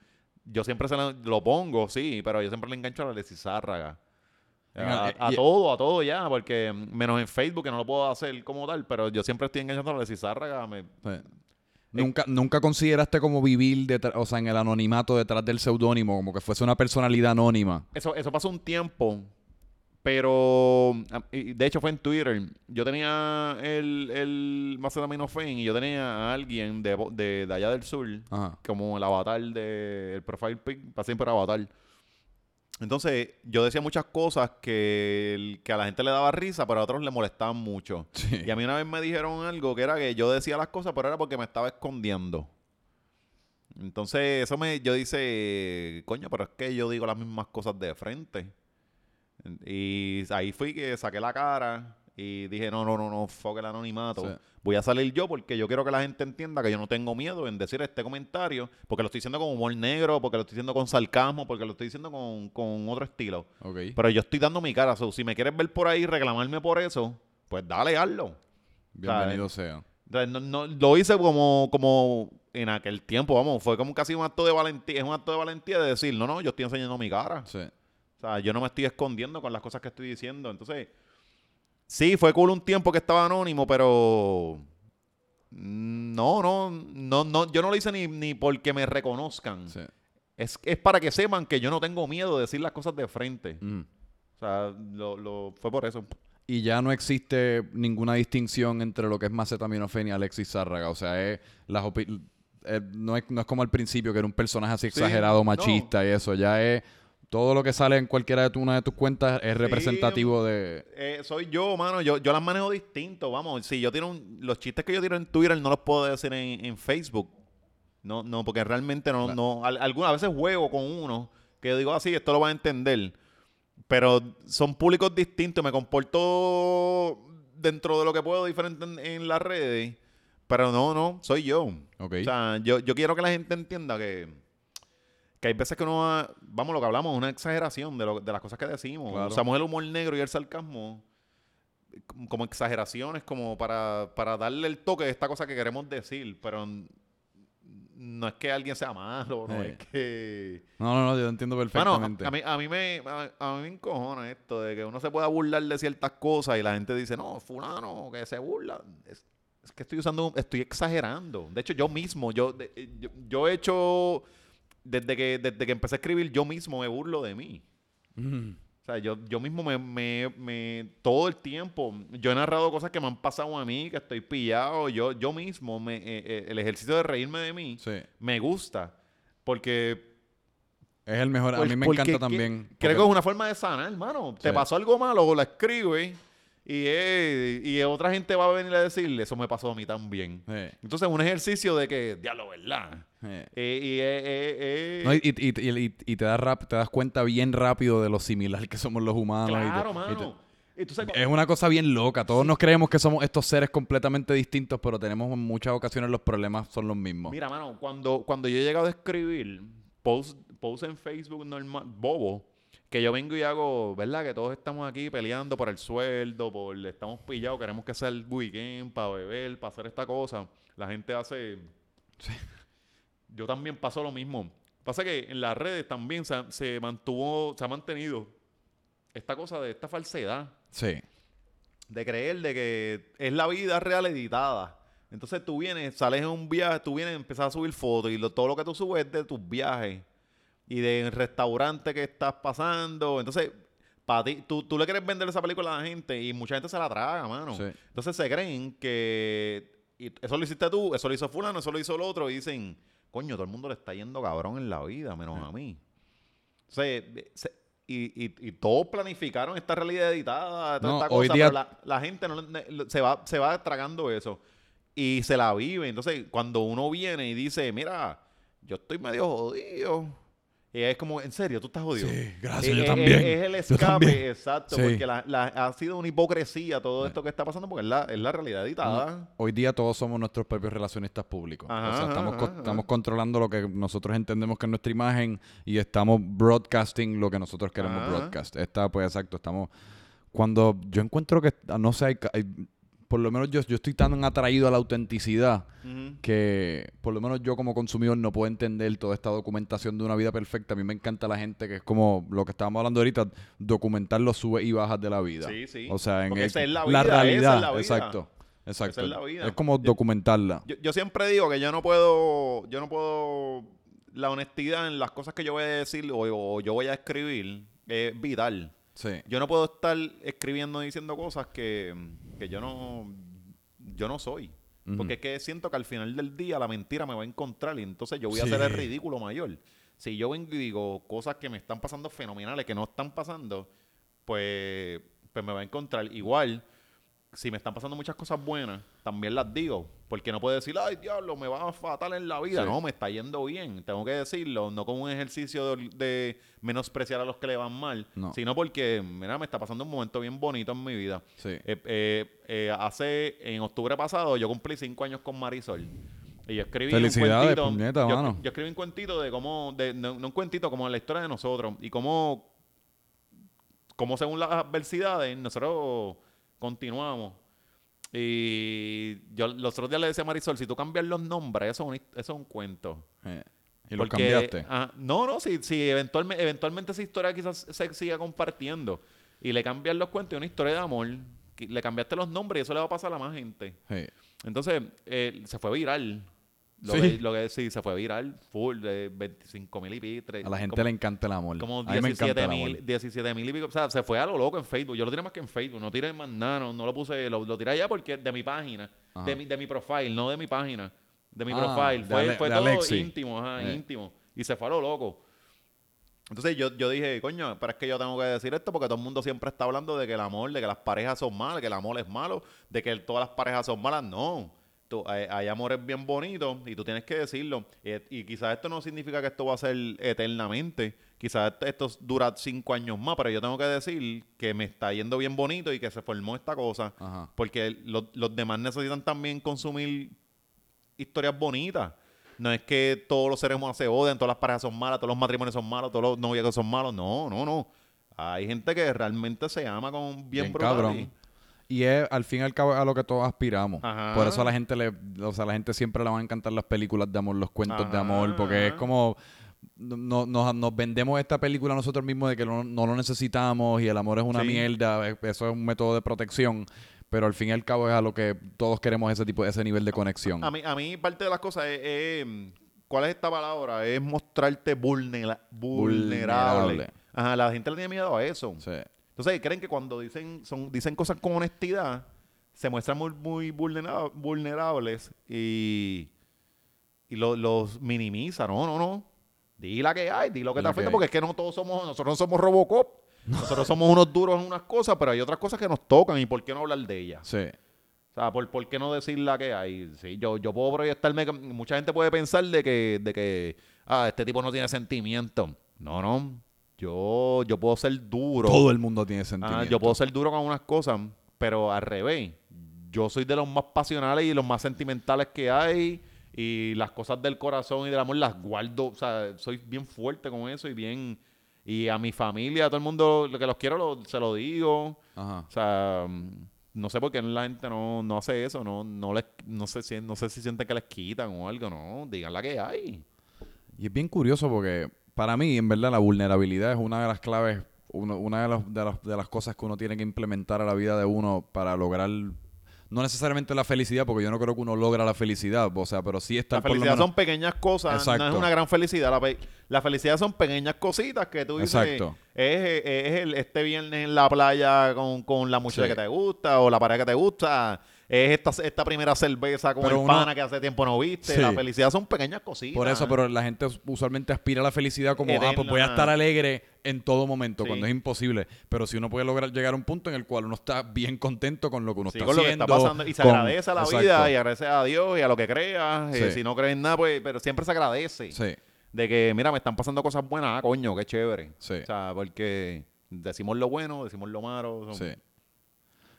Yo siempre se lo, lo pongo, sí, pero yo siempre le engancho a Alexis Zárraga. A, a Y- todo, a todo ya, porque menos en Facebook, que no lo puedo hacer como tal, pero yo siempre estoy enganchando a Alexis Zárraga. Me, Sí. Nunca, nunca consideraste como vivir detrás, o sea, en el anonimato detrás del seudónimo, como que fuese una personalidad anónima. Eso, eso pasó un tiempo, pero ah, de hecho fue en Twitter. Yo tenía el, el Macetaminofen y yo tenía a alguien de, de, de allá del sur, Ajá. como el avatar de el profile pic, para siempre avatar. Entonces, yo decía muchas cosas que, que a la gente le daba risa, pero a otros le molestaban mucho. Sí. Y a mí una vez me dijeron algo que era que yo decía las cosas, pero era porque me estaba escondiendo. Entonces, eso me, yo dice, coño, pero es que yo digo las mismas cosas de frente. Y ahí fui que saqué la cara y dije, no, no, no, no, fuck el anonimato. Sí. Voy a salir yo porque yo quiero que la gente entienda que yo no tengo miedo en decir este comentario, porque lo estoy diciendo con humor negro, porque lo estoy diciendo con sarcasmo, porque lo estoy diciendo con, con otro estilo. Ok. Pero yo estoy dando mi cara. so, si me quieres ver por ahí reclamarme por eso, pues dale, hazlo. Bienvenido sea. Entonces, no, no- lo hice como, como en aquel tiempo, vamos, fue como casi un acto de valentía, es un acto de valentía de decir, no, no, yo estoy enseñando mi cara. Sí. O sea, yo no me estoy escondiendo con las cosas que estoy diciendo. Entonces, sí, fue cool un tiempo que estaba anónimo, pero no, no, no, no, yo no lo hice ni, ni porque me reconozcan. Sí. Es, es para que sepan que yo no tengo miedo de decir las cosas de frente. Mm. O sea, lo, lo, fue por eso. Y ya no existe ninguna distinción entre lo que es Macetaminofen y Alexis Zárraga. O sea, es las eh, no, es, no es como al principio, que era un personaje así Sí, exagerado, no. machista y eso. Ya es. Todo lo que sale en cualquiera de tu- una de tus cuentas es representativo de. Eh, soy yo, mano. Yo, yo las manejo distinto. Vamos, si yo tiro un- los chistes que yo tiro en Twitter no los puedo decir en, en Facebook. No, no, porque realmente no, no, al- algunas veces juego con uno que digo así, esto lo van a entender. Pero son públicos distintos, me comporto dentro de lo que puedo diferente en, en las redes. Pero no, no, soy yo. Ok. O sea, yo, yo quiero que la gente entienda que, que hay veces que uno va- vamos, lo que hablamos, es una exageración de, lo- de las cosas que decimos. Claro. Usamos el humor negro y el sarcasmo como- exageraciones, como para, para darle el toque de esta cosa que queremos decir, pero no es que alguien sea malo, no Eh. es que... No, no, no, yo entiendo perfectamente. a, a mí, a mí me a, a mí me encojona esto de que uno se pueda burlar de ciertas cosas y la gente dice, no, fulano, que se burla. Es, es que estoy usando, estoy exagerando. De hecho, yo mismo, yo, de- eh, yo, yo he hecho, desde que, desde que empecé a escribir, yo mismo me burlo de mí. Mm. O sea, yo, yo mismo me, me, me- todo el tiempo, yo he narrado cosas que me han pasado a mí, que estoy pillado, yo, yo mismo, me, eh, eh, el ejercicio de reírme de mí, Sí. me gusta, porque Es el mejor. A mí me encanta también. Creo que es una forma de sanar, hermano. Te pasó algo malo, la escribes y, eh, y otra gente va a venir a decirle, eso me pasó a mí también. Sí, Entonces, un ejercicio de que, diablo, ¿verdad? sí. Eh, y, eh, eh, No, y, y- y- te, das rap- te das cuenta bien rápido de lo similar que somos los humanos. te- claro, te- mano. Entonces, es una cosa bien loca. Todos nos creemos que somos estos seres completamente distintos, pero tenemos en muchas ocasiones los problemas son los mismos. mira, mano, cuando, cuando yo he llegado a escribir post, post en Facebook normal, bobo, que yo vengo y hago, ¿verdad? Que todos estamos aquí peleando por el sueldo, por estamos pillados, queremos que sea el weekend para beber, para hacer esta cosa. La gente hace. Yo también paso lo mismo. Pasa que en las redes también se, se mantuvo, se ha mantenido esta cosa de esta falsedad Sí. de creer de que es la vida real editada. Entonces tú vienes, sales en un viaje, tú vienes, empiezas a subir fotos y lo- todo lo que tú subes es de tus viajes y del restaurante que estás pasando. Entonces, para ti, tú, tú le quieres vender esa película a la gente y mucha gente se la traga, mano. Sí. Entonces se creen que y eso lo hiciste tú, eso lo hizo fulano, eso lo hizo el otro y dicen, coño, todo el mundo le está yendo cabrón en la vida, menos a mí. O sea, se- y, y, y todos planificaron esta realidad editada, toda No, esta cosa, día- pero la, la gente no, se, va, se va tragando eso y se la vive. Entonces, cuando uno viene y dice, mira, yo estoy medio jodido, y es como, en serio, tú estás jodido. Sí, gracias, Es- yo es- también. Es, es el Yo escape, exacto, Sí. porque la, la- ha sido una hipocresía todo esto que está pasando, porque es la, es la realidad editada. Hoy día todos somos nuestros propios relacionistas públicos. Ajá, o sea, estamos, ajá, co- ajá. estamos controlando lo que nosotros entendemos que es nuestra imagen y estamos broadcasting lo que nosotros queremos Ajá. broadcast. Está, pues exacto, estamos... Cuando yo encuentro que, no sé, hay- por lo menos yo, yo estoy tan atraído a la autenticidad que por lo menos yo como consumidor no puedo entender toda esta documentación de una vida perfecta. A mí me encanta la gente que es como lo que estábamos hablando ahorita, documentar los subes y bajas de la vida. Sí, sí. O sea, en el- esa es la la vida, esa es realidad, la vida. exacto. Exacto. es la vida. Es como documentarla. Yo, yo siempre digo que yo no puedo, yo no puedo, la honestidad en las cosas que yo voy a decir o, o yo voy a escribir es vital. Sí. Yo no puedo estar escribiendo y diciendo cosas que, que yo no, yo no soy. Porque es que siento que al final del día la mentira me va a encontrar y entonces yo voy a hacer el ridículo mayor. Si yo vengo y digo cosas que me están pasando fenomenales, que no están pasando, pues, pues me va a encontrar. Igual, si me están pasando muchas cosas buenas, también las digo. Porque no puedo decir, ay, diablo, me va fatal en la vida. Sí. No, me está yendo bien. Tengo que decirlo, no como un ejercicio de, de menospreciar a los que le van mal, No. sino porque, mira, me está pasando un momento bien bonito en mi vida. Sí. Eh, eh, eh, hace, en octubre pasado, yo cumplí cinco años con Marisol. Y yo escribí un cuentito. puñeta, yo, yo escribí un cuentito de cómo, de, no, no un cuentito, como la historia de nosotros. Y cómo, cómo según las adversidades, nosotros continuamos. Y yo los otros días le decía a Marisol, si tú cambias los nombres, eso es un, eso es un cuento. Eh, Y lo Porque, cambiaste. ah, no, no, si, si eventualmente, eventualmente esa historia quizás se siga compartiendo y le cambias los cuentos y una historia de amor, le cambiaste los nombres y eso le va a pasar a más gente. Sí. Entonces, eh, se fue viral. Lo, Sí. que, lo que sí, se fue viral, full, de 25 mil y pico. A la gente como, le encanta el amor. como a mí me encanta 17 el amor. mil 17 mil y pico. O sea, se fue a lo loco en Facebook. Yo lo tiré más que en Facebook. No tiré más nada, no, no lo puse, lo, lo tiré allá porque de mi página, Ajá. de mi, de mi profile, no de mi página. De mi Ah, profile. de Fue, Ale- fue de todo Alexi. íntimo, ajá, Eh. íntimo. Y se fue a lo loco. Entonces yo, yo dije, coño, pero es que yo tengo que decir esto porque todo el mundo siempre está hablando de que el amor, de que las parejas son malas, que el amor es malo, de que todas las parejas son malas. No. Tú- hay, hay amores bien bonitos y tú tienes que decirlo. Y quizás esto no significa que esto va a ser eternamente. Quizás esto, esto dura cinco años más, pero yo tengo que decir que me está yendo bien bonito y que se formó esta cosa. Ajá. Porque los, los demás necesitan también consumir historias bonitas. No es que todos los seres humanos se odian, todas las parejas son malas, todos los matrimonios son malos, todos los noviazgos son malos. No, no, no. Hay gente que realmente se ama con bien, Bien cabrón. Y- es al fin y al cabo a lo que todos aspiramos. Ajá. Por eso a la gente le, o sea, a la gente siempre le van a encantar las películas de amor, los cuentos de amor, porque es como no, nos, nos vendemos esta película nosotros mismos de que no, no lo necesitamos y el amor es una Sí. mierda, eso es un método de protección, pero al fin y al cabo es a lo que todos queremos ese tipo, ese nivel de conexión. A mí, a mí parte de las cosas es, es- ¿cuál es esta palabra? Es mostrarte vulnera- vulnerable. Vulnerable. Ajá, la gente le tiene miedo a eso. Sí. Entonces creen que cuando dicen, son, dicen cosas con honestidad, se muestran muy, muy vulnera- vulnerables y, y lo- los minimiza. No, no, no. Di la que hay, di lo que te afecta, porque es que no todos somos, nosotros no somos Robocop. Nosotros somos unos duros en unas cosas, pero hay otras cosas que nos tocan y ¿por qué no hablar de ellas? Sí. O sea, ¿por, por qué no decir la que hay? Sí, yo, yo puedo proyectarme. Mucha gente puede pensar de que, de que ah, este tipo no tiene sentimiento. No, no. Yo, yo puedo ser duro. Todo el mundo tiene Ah, sentimientos. yo puedo ser duro con unas cosas, pero al revés. Yo soy de los más pasionales y los más sentimentales que hay. Y las cosas del corazón y del amor las guardo. O sea, soy bien fuerte con eso y bien. Y a mi familia, a todo el mundo lo que los quiero, lo- se lo digo. Ajá. O sea, mm, no sé por qué la gente no, no hace eso, no, no les, no sé si, no sé si sienten que les quitan o algo, no, digan la que hay. Y es bien curioso porque para mí, en verdad, la vulnerabilidad es una de las claves, uno- una de, las- de las, de las cosas que uno tiene que implementar a la vida de uno para lograr, no necesariamente la felicidad, porque yo no creo que uno logra la felicidad, o sea, pero sí estar La por lo felicidad menos- son pequeñas cosas, no Exacto. es una gran felicidad. La, pe- la felicidad son pequeñas cositas que tú dices. Exacto. Es, es el, este viernes en la playa con, con la muchacha Sí. que te gusta o la pareja que te gusta. Es esta, esta primera cerveza con Pero el uno- pana que hace tiempo no viste. Sí. La felicidad son pequeñas cositas. Por eso, pero la gente usualmente aspira a la felicidad como, ah, pues voy a Eterna. estar alegre en todo momento, Sí. cuando es imposible. Pero si uno puede lograr llegar a un punto en el cual uno está bien contento con lo que uno Sí, está con lo que haciendo. está pasando y se con- agradece a la Exacto. vida y agradece a Dios y a lo que creas. Eh, si no crees en nada, pues, pero siempre se agradece. Sí, De que, mira, me están pasando cosas buenas, ah, coño, qué chévere. Sí. O sea, porque decimos lo bueno, decimos lo malo. son- sí.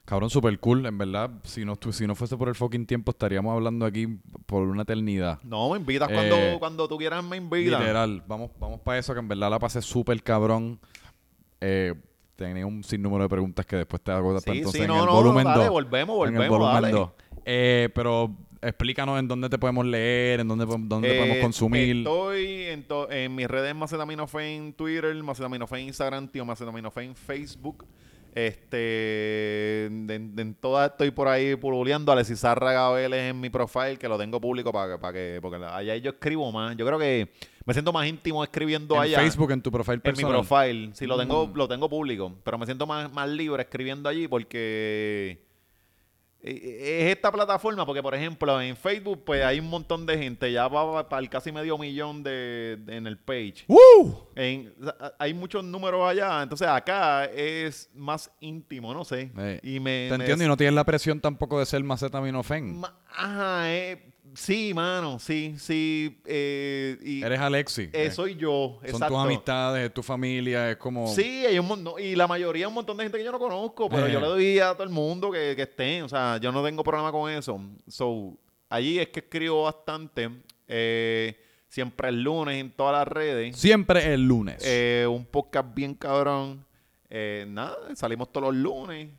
Cabrón, super cool, en verdad. Si no, si no fuese por el fucking tiempo, estaríamos hablando aquí por una eternidad. No, me invitas Eh, cuando, cuando tú quieras, me invitas. Literal, vamos, vamos para eso, que en verdad la pasé súper cabrón. Eh, tenía un sinnúmero de preguntas que después te hago Sí, entonces sí, en no, el no, volumen dale, 2. volvemos, En el volvemos, volumen dale. 2. Eh, pero explícanos en dónde te podemos leer, en dónde, podemos- dónde Eh, podemos consumir. Estoy en, to- en mis redes Macetaminofe en Twitter, Macetaminofe en Instagram, tío Macetaminofe en Facebook. Este, en, en- en todas estoy por ahí pululeando. Alexis Zárraga Vélez en mi profile, que lo tengo público para que, para que, porque allá yo escribo más. Yo creo que me siento más íntimo escribiendo en allá. Facebook, en tu perfil En mi personal. profile, sí, lo tengo, Mm. lo tengo público, pero me siento más, más libre escribiendo allí porque es esta plataforma, porque por ejemplo en Facebook pues hay un montón de gente, ya va para el casi medio millón de, de- en el page. ¡Woo! En- hay muchos números allá, entonces acá es más íntimo, no sé. Eh, y me, Te me- entiendo, y no tienes la presión tampoco de ser macetaminofen. Ma- Ajá, eh, sí, mano, sí, sí. eh, y Eres Alexi. eh, eh. soy yo, Son exacto. tus amistades, es tu familia, es como... Sí, hay un montón, y la mayoría un montón de gente que yo no conozco, pero Eh. yo le doy a todo el mundo que, que estén, o sea, yo no tengo problema con eso. So, allí es que escribo bastante, eh, siempre el lunes en todas las redes, Siempre el lunes. eh, un podcast bien cabrón, eh, nada, salimos todos los lunes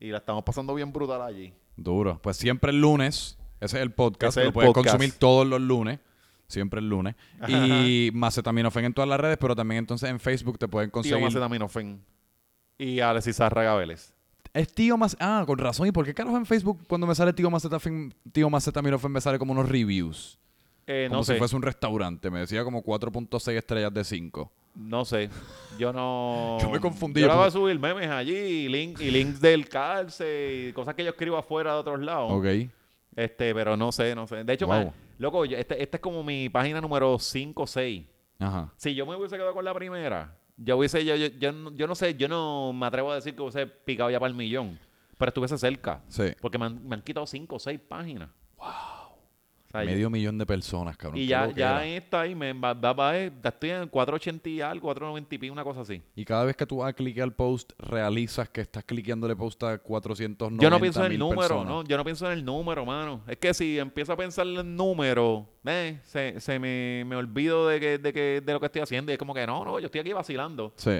y la estamos pasando bien brutal allí. Duro. Pues siempre el lunes. Ese es el podcast. Es lo puedes podcast. consumir todos los lunes. Siempre el lunes. Y Macetaminofen en todas las redes, pero también entonces en Facebook te pueden Tío conseguir. Macetaminofen y Alexis Zárraga Vélez. Es tío más. Ah, con razón. ¿Y por qué carajo en Facebook cuando me sale tío Macetaminofen, tío Macetaminofen me sale como unos reviews? Eh, Como no si sé, fuese un restaurante. Me decía como 4.6 estrellas de 5. no sé, yo no... Yo me confundí, Yo voy a subir memes allí y, link- y links del cárcel y cosas que yo escribo afuera de otros lados. Ok. Este, pero no sé, no sé. De hecho, Wow. loco, yo- este, este es como mi página número 5 o 6. Ajá. Si yo me hubiese quedado con la primera, yo hubiese, yo, yo, yo, no- yo no sé, yo no me atrevo a decir que hubiese picado ya para el millón, pero estuviese cerca. Sí. Porque me han, me han quitado 5 o 6 páginas. Sea, Medio millón de personas, cabrón. y ya, ya en esta ahí me va, va- va- eh, estoy en 480 y algo, 490 y pico, una cosa así. Y cada vez que tú vas a cliquear post, realizas que estás cliqueándole post a 490 Yo no pienso en el número, personas. ¿no? Yo no pienso en el número, mano. Es que si empiezo a pensar en el número, eh, se, se me, me olvido de, que, de, que, de lo que estoy haciendo. Y es como que no, no, yo estoy aquí vacilando. Sí,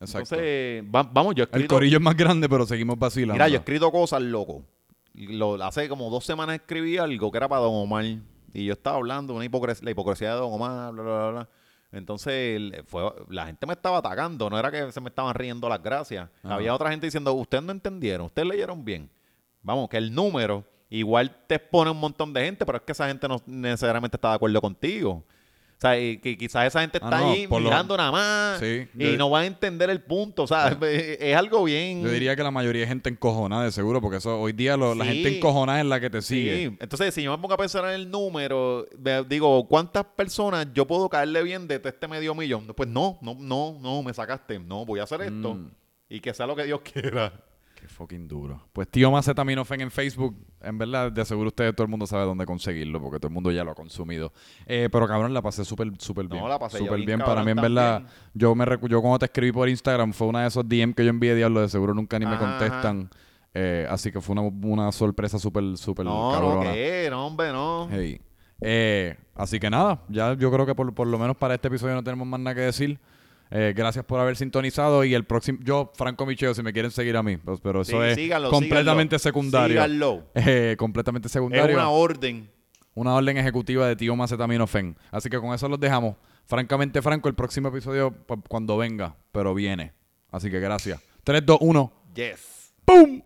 exacto. Entonces, va- vamos, yo he el escrito... corillo es más grande, pero seguimos vacilando. Mira, yo he escrito cosas, loco. Lo, hace como dos semanas escribí algo que era para Don Omar. Y yo estaba hablando de una hipocres- la hipocresía de Don Omar, bla, bla, bla, bla. Entonces, fue, la gente me estaba atacando. No era que se me estaban riendo las gracias. Ajá. Había otra gente diciendo, ustedes no entendieron, ustedes leyeron bien. Vamos, que el número igual te expone un montón de gente, pero es que esa gente no necesariamente está de acuerdo contigo. O sea, y que quizás esa gente Ah, está no, ahí lo- mirando nada más Sí, y yo- no va a entender el punto. O sea, es, es algo bien... Yo diría que la mayoría de gente encojonada, de seguro, porque eso hoy día lo- la gente encojonada es la que te sigue. Entonces si yo me pongo a pensar en el número, digo, ¿cuántas personas yo puedo caerle bien de este medio millón? Pues no, no, no, no, me sacaste. No, voy a hacer esto Mm. y que sea lo que Dios quiera. Qué fucking duro. Pues tío Macetaminofen en Facebook, en verdad, de seguro ustedes todo el mundo sabe dónde conseguirlo, porque todo el mundo ya lo ha consumido. Eh, pero cabrón, la pasé súper, súper No, bien. la pasé súper bien, bien. Para mí, en verdad, también. yo me recu- yo cuando te escribí por Instagram, fue una de esos DM que yo envié, diablo, de seguro nunca ni me contestan. Eh, así que fue una, una sorpresa súper, súper No, no, cabrona. ¿qué? No, hombre, no. Hey. Eh, así que nada, ya yo creo que por, por lo menos para este episodio no tenemos más nada que decir. Eh, gracias por haber sintonizado y el próximo, yo, Franco Micheo, si me quieren seguir a mí, pues, pero eso Sí, es síganlo, completamente síganlo. secundario. Síganlo. Eh, completamente Es secundario. una orden. Una orden ejecutiva de tío Macetaminofen. Así que con eso los dejamos. Francamente, Franco, el próximo episodio pues, cuando venga, pero viene. Así que gracias. 3, 2, 1. Yes. ¡Pum!